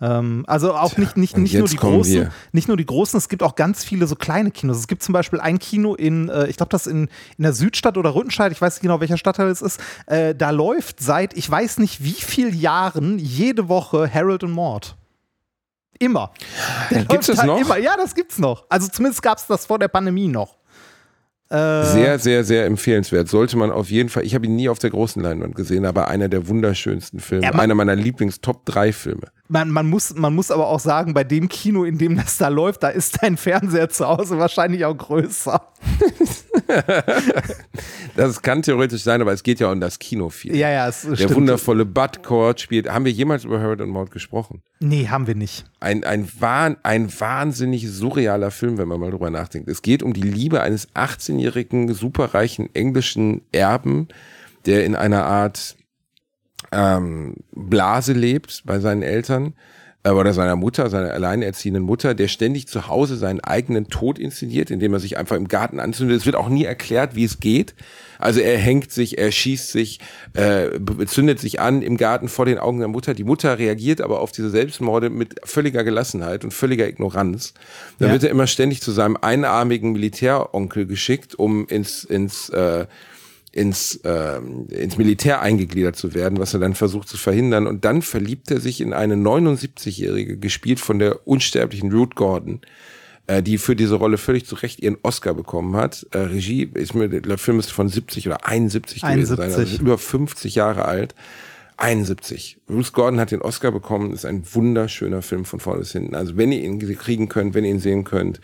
Ähm, also auch nicht, nicht, und nicht nur die großen, wir. nicht nur die großen, es gibt auch ganz viele so kleine Kinos. Es gibt zum Beispiel ein Kino in, äh, ich glaube, das in, in der Südstadt oder Rüttenscheid, ich weiß nicht genau, welcher Stadtteil es ist. Äh, da läuft seit ich weiß nicht wie viel Jahren jede Woche Harold und Mord. Immer. Der Gibt's das noch? Immer. Ja, das gibt's noch. Also zumindest gab es das vor der Pandemie noch. Äh, Sehr, sehr, sehr empfehlenswert. Sollte man auf jeden Fall. Ich habe ihn nie auf der großen Leinwand gesehen, aber einer der wunderschönsten Filme. Ja, man- einer meiner Lieblings-Top-3-Filme. man, man, muss, man muss aber auch sagen, bei dem Kino, in dem das da läuft, da ist dein Fernseher zu Hause wahrscheinlich auch größer. Das kann theoretisch sein, aber es geht ja um das Kinofilm. Ja, ja, es Der stimmt. wundervolle Bud Cort spielt. Haben wir jemals über Herbert und Maud gesprochen? Nee, haben wir nicht. Ein, ein, wahn, ein wahnsinnig surrealer Film, wenn man mal drüber nachdenkt. Es geht um die Liebe eines 18-jährigen, superreichen englischen Erben, der in einer Art ähm, Blase lebt bei seinen Eltern äh, oder seiner Mutter, seiner alleinerziehenden Mutter, der ständig zu Hause seinen eigenen Tod inszeniert, indem er sich einfach im Garten anzündet. Es wird auch nie erklärt, wie es geht. Also er hängt sich, er schießt sich, äh, zündet sich an im Garten vor den Augen der Mutter. Die Mutter reagiert aber auf diese Selbstmorde mit völliger Gelassenheit und völliger Ignoranz. Dann Ja. wird er immer ständig zu seinem einarmigen Militäronkel geschickt, um ins, ins äh, ins, ähm, ins Militär eingegliedert zu werden, was er dann versucht zu verhindern. Und dann verliebt er sich in eine 79-Jährige, gespielt von der unsterblichen Ruth Gordon, äh, die für diese Rolle völlig zu Recht ihren Oscar bekommen hat. Äh, Regie, ist mir, der Film ist von 70 oder 71 gewesen sein, 71. also über 50 Jahre alt. 71. Ruth Gordon hat den Oscar bekommen, ist ein wunderschöner Film von vorne bis hinten. Also wenn ihr ihn kriegen könnt, wenn ihr ihn sehen könnt,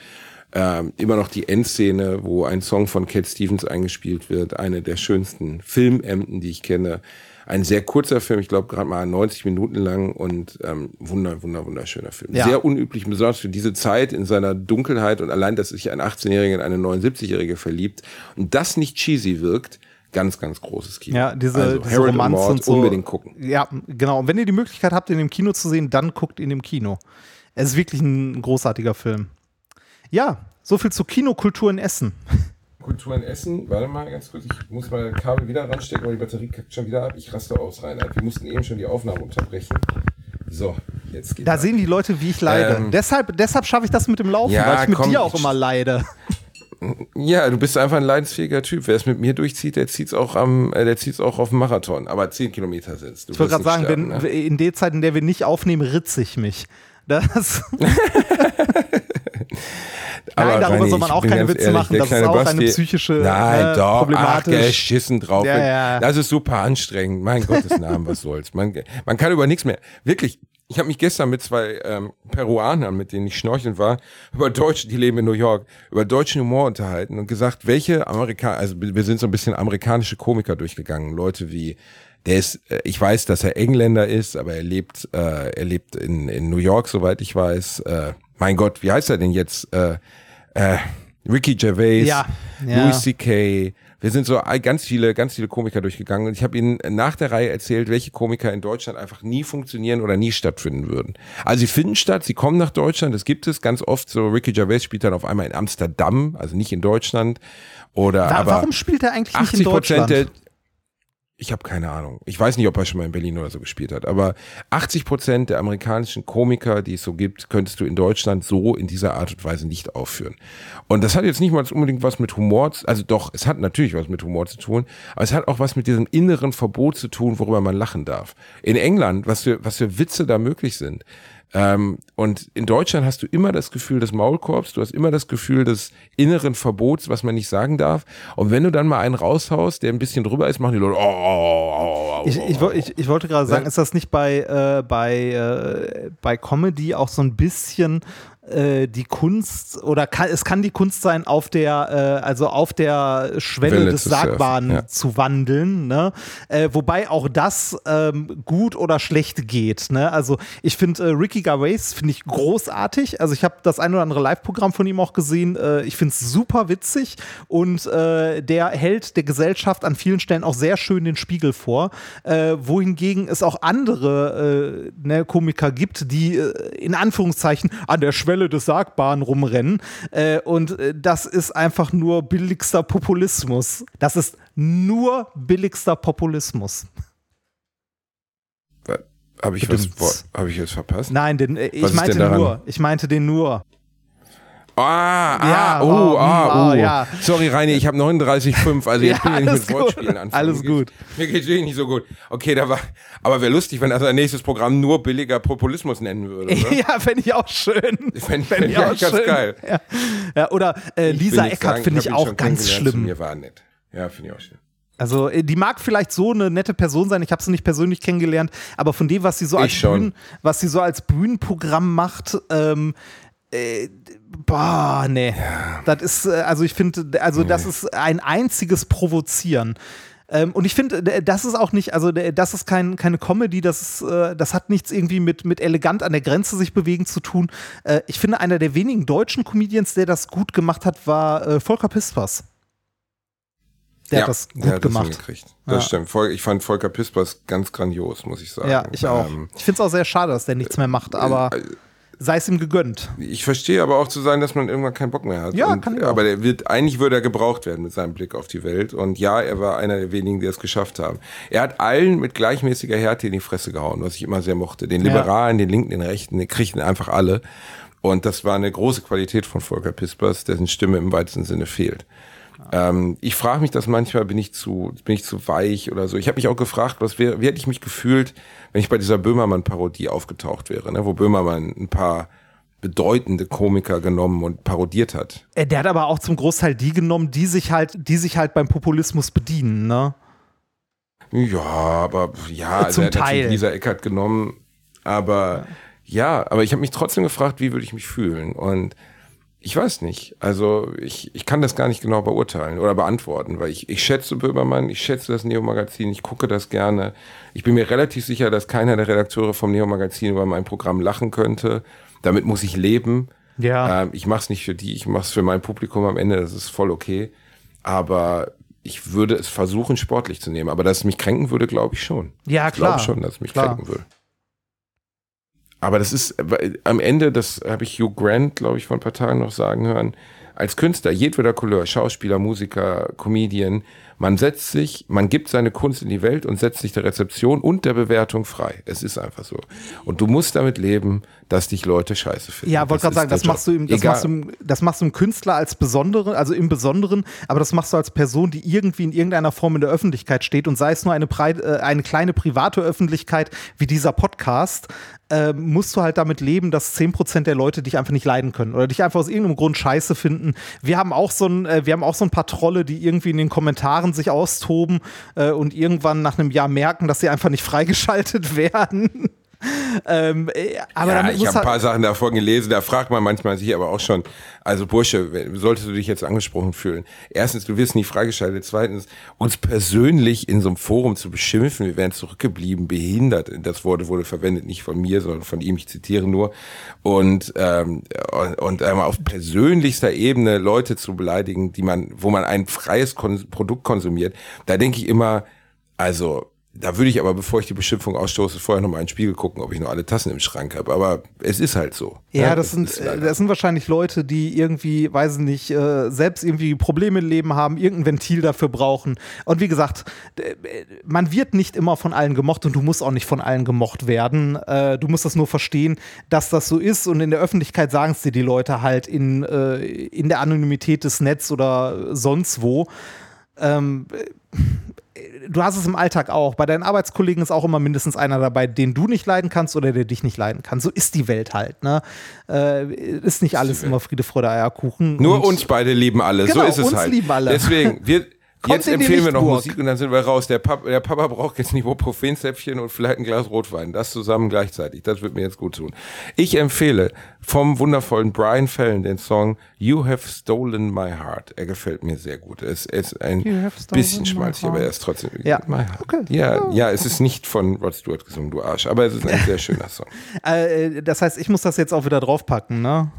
ähm, immer noch die Endszene, wo ein Song von Cat Stevens eingespielt wird, eine der schönsten Filmämten, die ich kenne. Ein sehr kurzer Film, ich glaube gerade mal 90 Minuten lang und ähm, wunder, wunder, wunderschöner Film. Ja. Sehr unüblich, besonders für diese Zeit in seiner Dunkelheit und allein, dass sich ein 18-Jähriger in eine 79-Jährige verliebt und das nicht cheesy wirkt, ganz, ganz großes Kino. Ja, diese, also, diese Harold Romanze Maude und so. unbedingt gucken. Ja, genau. Und wenn ihr die Möglichkeit habt, ihn im Kino zu sehen, dann guckt ihn im Kino. Es ist wirklich ein großartiger Film. Ja, so viel zur Kinokultur in Essen. Kultur in Essen, warte mal ganz kurz, ich muss mal das Kabel wieder ranstecken, weil die Batterie kackt schon wieder ab. Ich raste aus, Reinhard. Wir mussten eben schon die Aufnahme unterbrechen. So, jetzt geht's. Da sehen die Leute, wie ich leide. Ähm, deshalb deshalb schaffe ich das mit dem Laufen, Ja, weil ich mit komm, dir auch immer leide. Ja, du bist einfach ein leidensfähiger Typ. Wer es mit mir durchzieht, der zieht's auch am, äh, der zieht's auch auf dem Marathon. Aber 10 Kilometer sind's. Du Ich wollte gerade sagen, nicht wenn, sterben, ne? in der Zeit, in der wir nicht aufnehmen, ritze ich mich. Das, Aber Nein, darüber Reini, soll man auch keine Witze ehrlich, machen. Das ist auch eine Basti- psychische, Nein, äh, doch, ach, problematisch. geschissen drauf. Ja, ja. Das ist super anstrengend. Mein Gottes Namen, was soll's. Man, man kann über nichts mehr. Wirklich, ich habe mich gestern mit zwei ähm, Peruanern, mit denen ich schnorcheln war, über Deutsche, die leben in New York, über deutschen Humor unterhalten und gesagt, welche Amerikaner, also wir sind so ein bisschen amerikanische Komiker durchgegangen. Leute wie der ist, äh, ich weiß, dass er Engländer ist, aber er lebt, äh, er lebt in, in New York, soweit ich weiß. Äh, mein Gott, wie heißt er denn jetzt? Äh, äh, Ricky Gervais, Ja, ja. Louis C.K. Wir sind so ganz viele, ganz viele Komiker durchgegangen und ich habe ihnen nach der Reihe erzählt, welche Komiker in Deutschland einfach nie funktionieren oder nie stattfinden würden. Also sie finden statt, sie kommen nach Deutschland, das gibt es ganz oft. So Ricky Gervais spielt dann auf einmal in Amsterdam, also nicht in Deutschland. Oder Wa- aber Warum spielt er eigentlich nicht in 80 Prozent Deutschland? der ich habe keine Ahnung. Ich weiß nicht, ob er schon mal in Berlin oder so gespielt hat, aber 80 Prozent der amerikanischen Komiker, die es so gibt, könntest du in Deutschland so in dieser Art und Weise nicht aufführen. Und das hat jetzt nicht mal unbedingt was mit Humor, also doch, es hat natürlich was mit Humor zu tun, aber es hat auch was mit diesem inneren Verbot zu tun, worüber man lachen darf. In England, was für, was für Witze da möglich sind. Ähm, und in Deutschland hast du immer das Gefühl des Maulkorbs, du hast immer das Gefühl des inneren Verbots, was man nicht sagen darf. Und wenn du dann mal einen raushaust, der ein bisschen drüber ist, machen die Leute, oh, oh, oh, oh, Ich, ich, oh, ich, ich wollte gerade sagen, ist das nicht bei, äh, bei, äh, bei Comedy auch so ein bisschen äh, die Kunst oder kann, es kann die Kunst sein, auf der, äh, also auf der Schwelle Welle des Sagbaren ja. zu wandeln, ne? Äh, wobei auch das ähm, gut oder schlecht geht, ne? Also ich finde äh, Ricky Gervais finde ich großartig. Also ich habe das ein oder andere Live-Programm von ihm auch gesehen. Äh, ich finde es super witzig und äh, der hält der Gesellschaft an vielen Stellen auch sehr schön den Spiegel vor. Äh, wohingegen es auch andere äh, ne, Komiker gibt, die äh, in Anführungszeichen an der Schwelle des Sagbaren rumrennen. Äh, und äh, das ist einfach nur billigster Populismus. Das ist nur billigster Populismus. Habe ich was, habe ich jetzt verpasst? Nein, den, äh, Was ich meinte daran? nur. Ich meinte den nur. Ah, ah, Ja, oh, oh, ah, oh, oh. ja. Sorry, Reini, ich habe 39,5. Also jetzt Ja, bin ich nicht mit Wortspielen anfangen. Alles Mir geht's- gut. Mir geht's wirklich nicht so gut. Okay, da war, aber wäre lustig, wenn das ein nächstes Programm nur billiger Populismus nennen würde, oder? Ja, fände ich auch schön. Fänd- Fänd ich eigentlich ganz geil. Ja. ja, oder äh, Lisa Eckert finde ich auch ganz schlimm. mir war nett. Ja, finde ich auch schön. Also äh, die mag vielleicht so eine nette Person sein, ich habe sie nicht persönlich kennengelernt, aber von dem, was sie so als, schon. Bühnen, was sie so als Bühnenprogramm macht, ähm, äh, boah, nee. Das ist, äh, also ich finde, also das ist ein einziges Provozieren. Ähm, und ich finde, äh, das ist auch nicht, also äh, das ist kein, keine Comedy, das, ist, äh, das hat nichts irgendwie mit, mit elegant an der Grenze sich bewegen zu tun. Äh, ich finde, einer der wenigen deutschen Comedians, der das gut gemacht hat, war äh, Volker Pispers. Der hat das gut hat das gemacht. hingekriegt. Das Ja. stimmt. Ich fand Volker Pispers ganz grandios, muss ich sagen. Ja, ich auch. Ähm, ich finde es auch sehr schade, dass der nichts mehr macht, aber sei es ihm gegönnt. ich verstehe aber auch zu sagen, dass man irgendwann keinen Bock mehr hat. Ja, und, kann ich auch. aber der wird, eigentlich würde er gebraucht werden mit seinem Blick auf die Welt. Und ja, er war einer der wenigen, die es geschafft haben. Er hat allen mit gleichmäßiger Härte in die Fresse gehauen, was ich immer sehr mochte. Den Ja. Liberalen, den Linken, den Rechten, den kriegten einfach alle. Und das war eine große Qualität von Volker Pispers, dessen Stimme im weitesten Sinne fehlt. Ähm, ich frage mich das manchmal, bin ich zu, bin ich zu weich oder so. Ich habe mich auch gefragt, was wäre, wie hätte ich mich gefühlt, wenn ich bei dieser Böhmermann-Parodie aufgetaucht wäre, ne? wo Böhmermann ein paar bedeutende Komiker genommen und parodiert hat. Äh, Der hat aber auch zum Großteil die genommen, die sich halt, die sich halt beim Populismus bedienen, ne? Ja, aber ja, also Zum er hat Teil. Lisa Eckert genommen, aber ja, aber ich habe mich trotzdem gefragt, wie würde ich mich fühlen und ich weiß nicht. Also ich, ich kann das gar nicht genau beurteilen oder beantworten, weil ich, ich schätze Böhmermann, ich schätze das Neo-Magazin, ich gucke das gerne. Ich bin mir relativ sicher, dass keiner der Redakteure vom Neo-Magazin über mein Programm lachen könnte. Damit muss ich leben. Ja. Ähm, ich mache es nicht für die, ich mache es für mein Publikum am Ende, das ist voll okay. Aber ich würde es versuchen, sportlich zu nehmen. Aber dass es mich kränken würde, glaube ich schon. Ja, Ich glaube klar. schon, dass es mich Klar. kränken würde. Aber das ist äh, am Ende, das habe ich Hugh Grant, glaube ich, vor ein paar Tagen noch sagen hören, als Künstler, jedweder Couleur, Schauspieler, Musiker, Comedian, man setzt sich, man gibt seine Kunst in die Welt und setzt sich der Rezeption und der Bewertung frei. Es ist einfach so. Und du musst damit leben, dass dich Leute scheiße finden. Ja, wollte gerade sagen, das machst, im, das, machst du im, das machst du im Künstler als Besonderen, also im Besonderen, aber das machst du als Person, die irgendwie in irgendeiner Form in der Öffentlichkeit steht und sei es nur eine, Prei- äh, eine kleine private Öffentlichkeit wie dieser Podcast, äh, musst du halt damit leben, dass 10% der Leute dich einfach nicht leiden können oder dich einfach aus irgendeinem Grund scheiße finden. Wir haben auch so ein, äh, wir haben auch so ein paar Trolle, die irgendwie in den Kommentaren sich austoben äh, und irgendwann nach einem Jahr merken, dass sie einfach nicht freigeschaltet werden. ähm, äh, aber ja, ich habe ein paar Sachen davon gelesen, da fragt man manchmal sich aber auch schon, also Bursche, solltest du dich jetzt angesprochen fühlen. Erstens, du wirst nie freigeschaltet. Zweitens, uns persönlich in so einem Forum zu beschimpfen, wir wären zurückgeblieben, behindert. Das Wort wurde verwendet, nicht von mir, sondern von ihm, ich zitiere nur. Und, ähm, und, und einmal auf persönlichster Ebene Leute zu beleidigen, die man, wo man ein freies Kon Produkt konsumiert, da denke ich immer, also da würde ich aber, bevor ich die Beschimpfung ausstoße, vorher noch mal in den Spiegel gucken, ob ich noch alle Tassen im Schrank habe. Aber es ist halt so. Ja, das es sind, das sind wahrscheinlich Leute, die irgendwie, weiß ich nicht, äh, selbst irgendwie Probleme im Leben haben, irgendein Ventil dafür brauchen. Und wie gesagt, äh, man wird nicht immer von allen gemocht und du musst auch nicht von allen gemocht werden. Äh, du musst das nur verstehen, dass das so ist und in der Öffentlichkeit sagen es dir die Leute halt in, in der Anonymität des Netz oder sonst wo. Ähm, du hast es im Alltag auch. Bei deinen Arbeitskollegen ist auch immer mindestens einer dabei, den du nicht leiden kannst oder der dich nicht leiden kann. So ist die Welt halt. Ne? Äh, ist nicht alles immer Friede, Freude, Eierkuchen. Nur uns beide lieben alle. Genau, so ist es uns halt. lieben alle. Deswegen, wir, Kommt jetzt empfehlen wir noch. Musik und dann sind wir raus. Der, Pap, der Papa braucht jetzt ein Ibuprofenzäpfchen und vielleicht ein Glas Rotwein. Das zusammen gleichzeitig. Das wird mir jetzt gut tun. Ich empfehle vom wundervollen Brian Fallon den Song You Have Stolen My Heart. Er gefällt mir sehr gut. Es ist ein bisschen schmalzig, aber er ist trotzdem. Ja. My Heart. Okay. Ja, ja, es ist nicht von Rod Stewart gesungen, du Arsch. Aber es ist ein sehr schöner Song. Äh, das heißt, ich muss das jetzt auch wieder draufpacken, ne?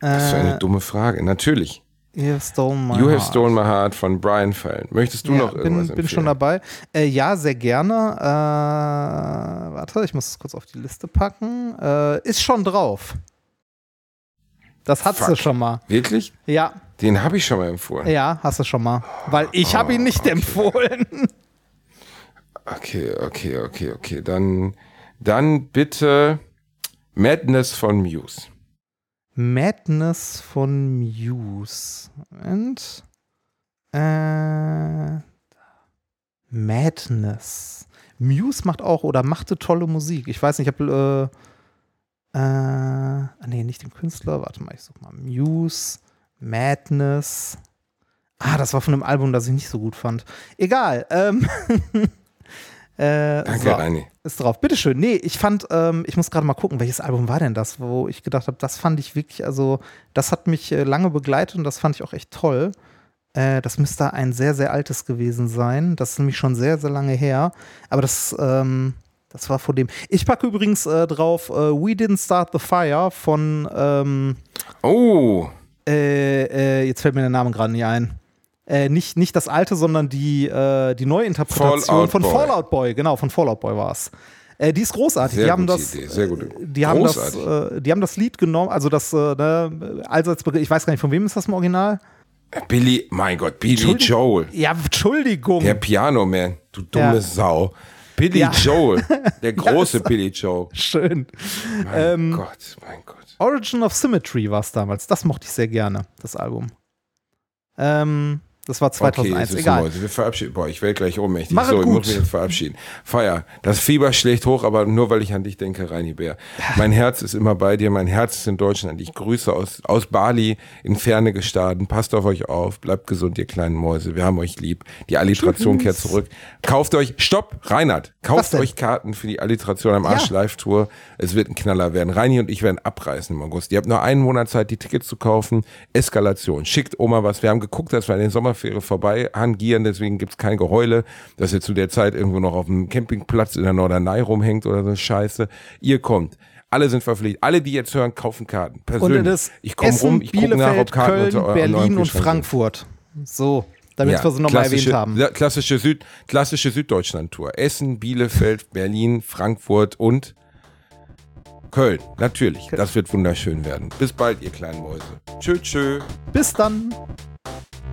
Das ist Äh, eine dumme Frage. Natürlich. You have stolen my You Have heart. Stolen My Heart von Brian Fallon. Möchtest du ja, noch irgendwas bin, bin schon dabei. Äh, ja, sehr gerne. Äh, warte, ich muss es kurz auf die Liste packen. Äh, ist schon drauf. Das hat sie schon mal. Wirklich? Ja, Den habe ich schon mal empfohlen. ja, hast du schon mal. Weil ich habe ihn nicht okay. empfohlen. Okay, okay, okay, okay. Dann, dann bitte Madness von Muse. Madness von Muse. Und äh, Madness. Muse macht auch oder machte tolle Musik. Ich weiß nicht, ich habe äh, äh, nee, nicht den Künstler. Warte mal, ich suche mal Muse, Madness. Ah, das war von einem Album, das ich nicht so gut fand. Egal. Ähm, äh, Danke, so, Reini. ist drauf. Bitteschön. Nee, ich fand, ähm, ich muss gerade mal gucken, welches Album war denn das, wo ich gedacht habe, das fand ich wirklich, also, das hat mich äh, lange begleitet und das fand ich auch echt toll. Äh, das müsste ein sehr, sehr altes gewesen sein. Das ist nämlich schon sehr, sehr lange her. Aber das, ähm, das war vor dem. Ich packe übrigens äh, drauf äh, We Didn't Start the Fire von, ähm, Oh, äh, jetzt fällt mir der Name gerade nicht ein. Äh, nicht, nicht das alte, sondern die, äh, die Neuinterpretation Fallout von Boy. Fallout Boy, genau, von Fallout Boy war es. Äh, die ist großartig. Sehr die haben das, Idee, sehr gute. Die haben, das, Großartig. äh, die haben das Lied genommen, also das, äh, ne, allseits, ich weiß gar nicht, von wem ist das im Original? Billy, mein Gott, Billy. Joel. Ja, Entschuldigung. Der Piano-Man, du dumme Ja. Sau. Billy Ja. Joel, der große Billy Joel. Schön. Mein Ähm, Gott, mein Gott. Origin of Symmetry war es damals. Das mochte ich sehr gerne, das Album. Ähm, das war Okay, 2001, es ist egal. Mäuse. Wir verabschieden. Boah, ich werde gleich ohnmächtig. Mach so, ich muss mich jetzt verabschieden. Feier. Das Fieber schlägt hoch, aber nur weil ich an dich denke, Reini Bär. Mein Herz ist immer bei dir. Mein Herz ist in Deutschland. Ich grüße aus, aus Bali in Ferne gestaden. Passt auf euch auf. Bleibt gesund, ihr kleinen Mäuse. Wir haben euch lieb. Die Alliteration kehrt zurück. Kauft euch, stopp, Reinhard. Kauft euch Karten für die Alliteration am Arsch Ja. Live Tour. Es wird ein Knaller werden. Reini und ich werden abreißen im August. Ihr habt nur einen Monat Zeit, die Tickets zu kaufen. Eskalation. Schickt Oma was. Wir haben geguckt, dass wir an den Sommerferien vorbei hangieren. Deswegen gibt's kein Geheule, dass ihr zu der Zeit irgendwo noch auf dem Campingplatz in der Norderney rumhängt oder so Scheiße. Ihr kommt. Alle sind verpflichtet. Alle, die jetzt hören, kaufen Karten. Persönlich. ich komme rum, ich gucke nach, ob Karten Köln, unter an Berlin und. Frankfurt. So, damit wir sie nochmal erwähnt haben. ja, Klassische, Süd, klassische Süddeutschland-Tour. Essen, Bielefeld, Berlin, Frankfurt und Köln. Natürlich. Das wird wunderschön werden. Bis bald, ihr kleinen Mäuse. Tschö, tschö. Bis dann.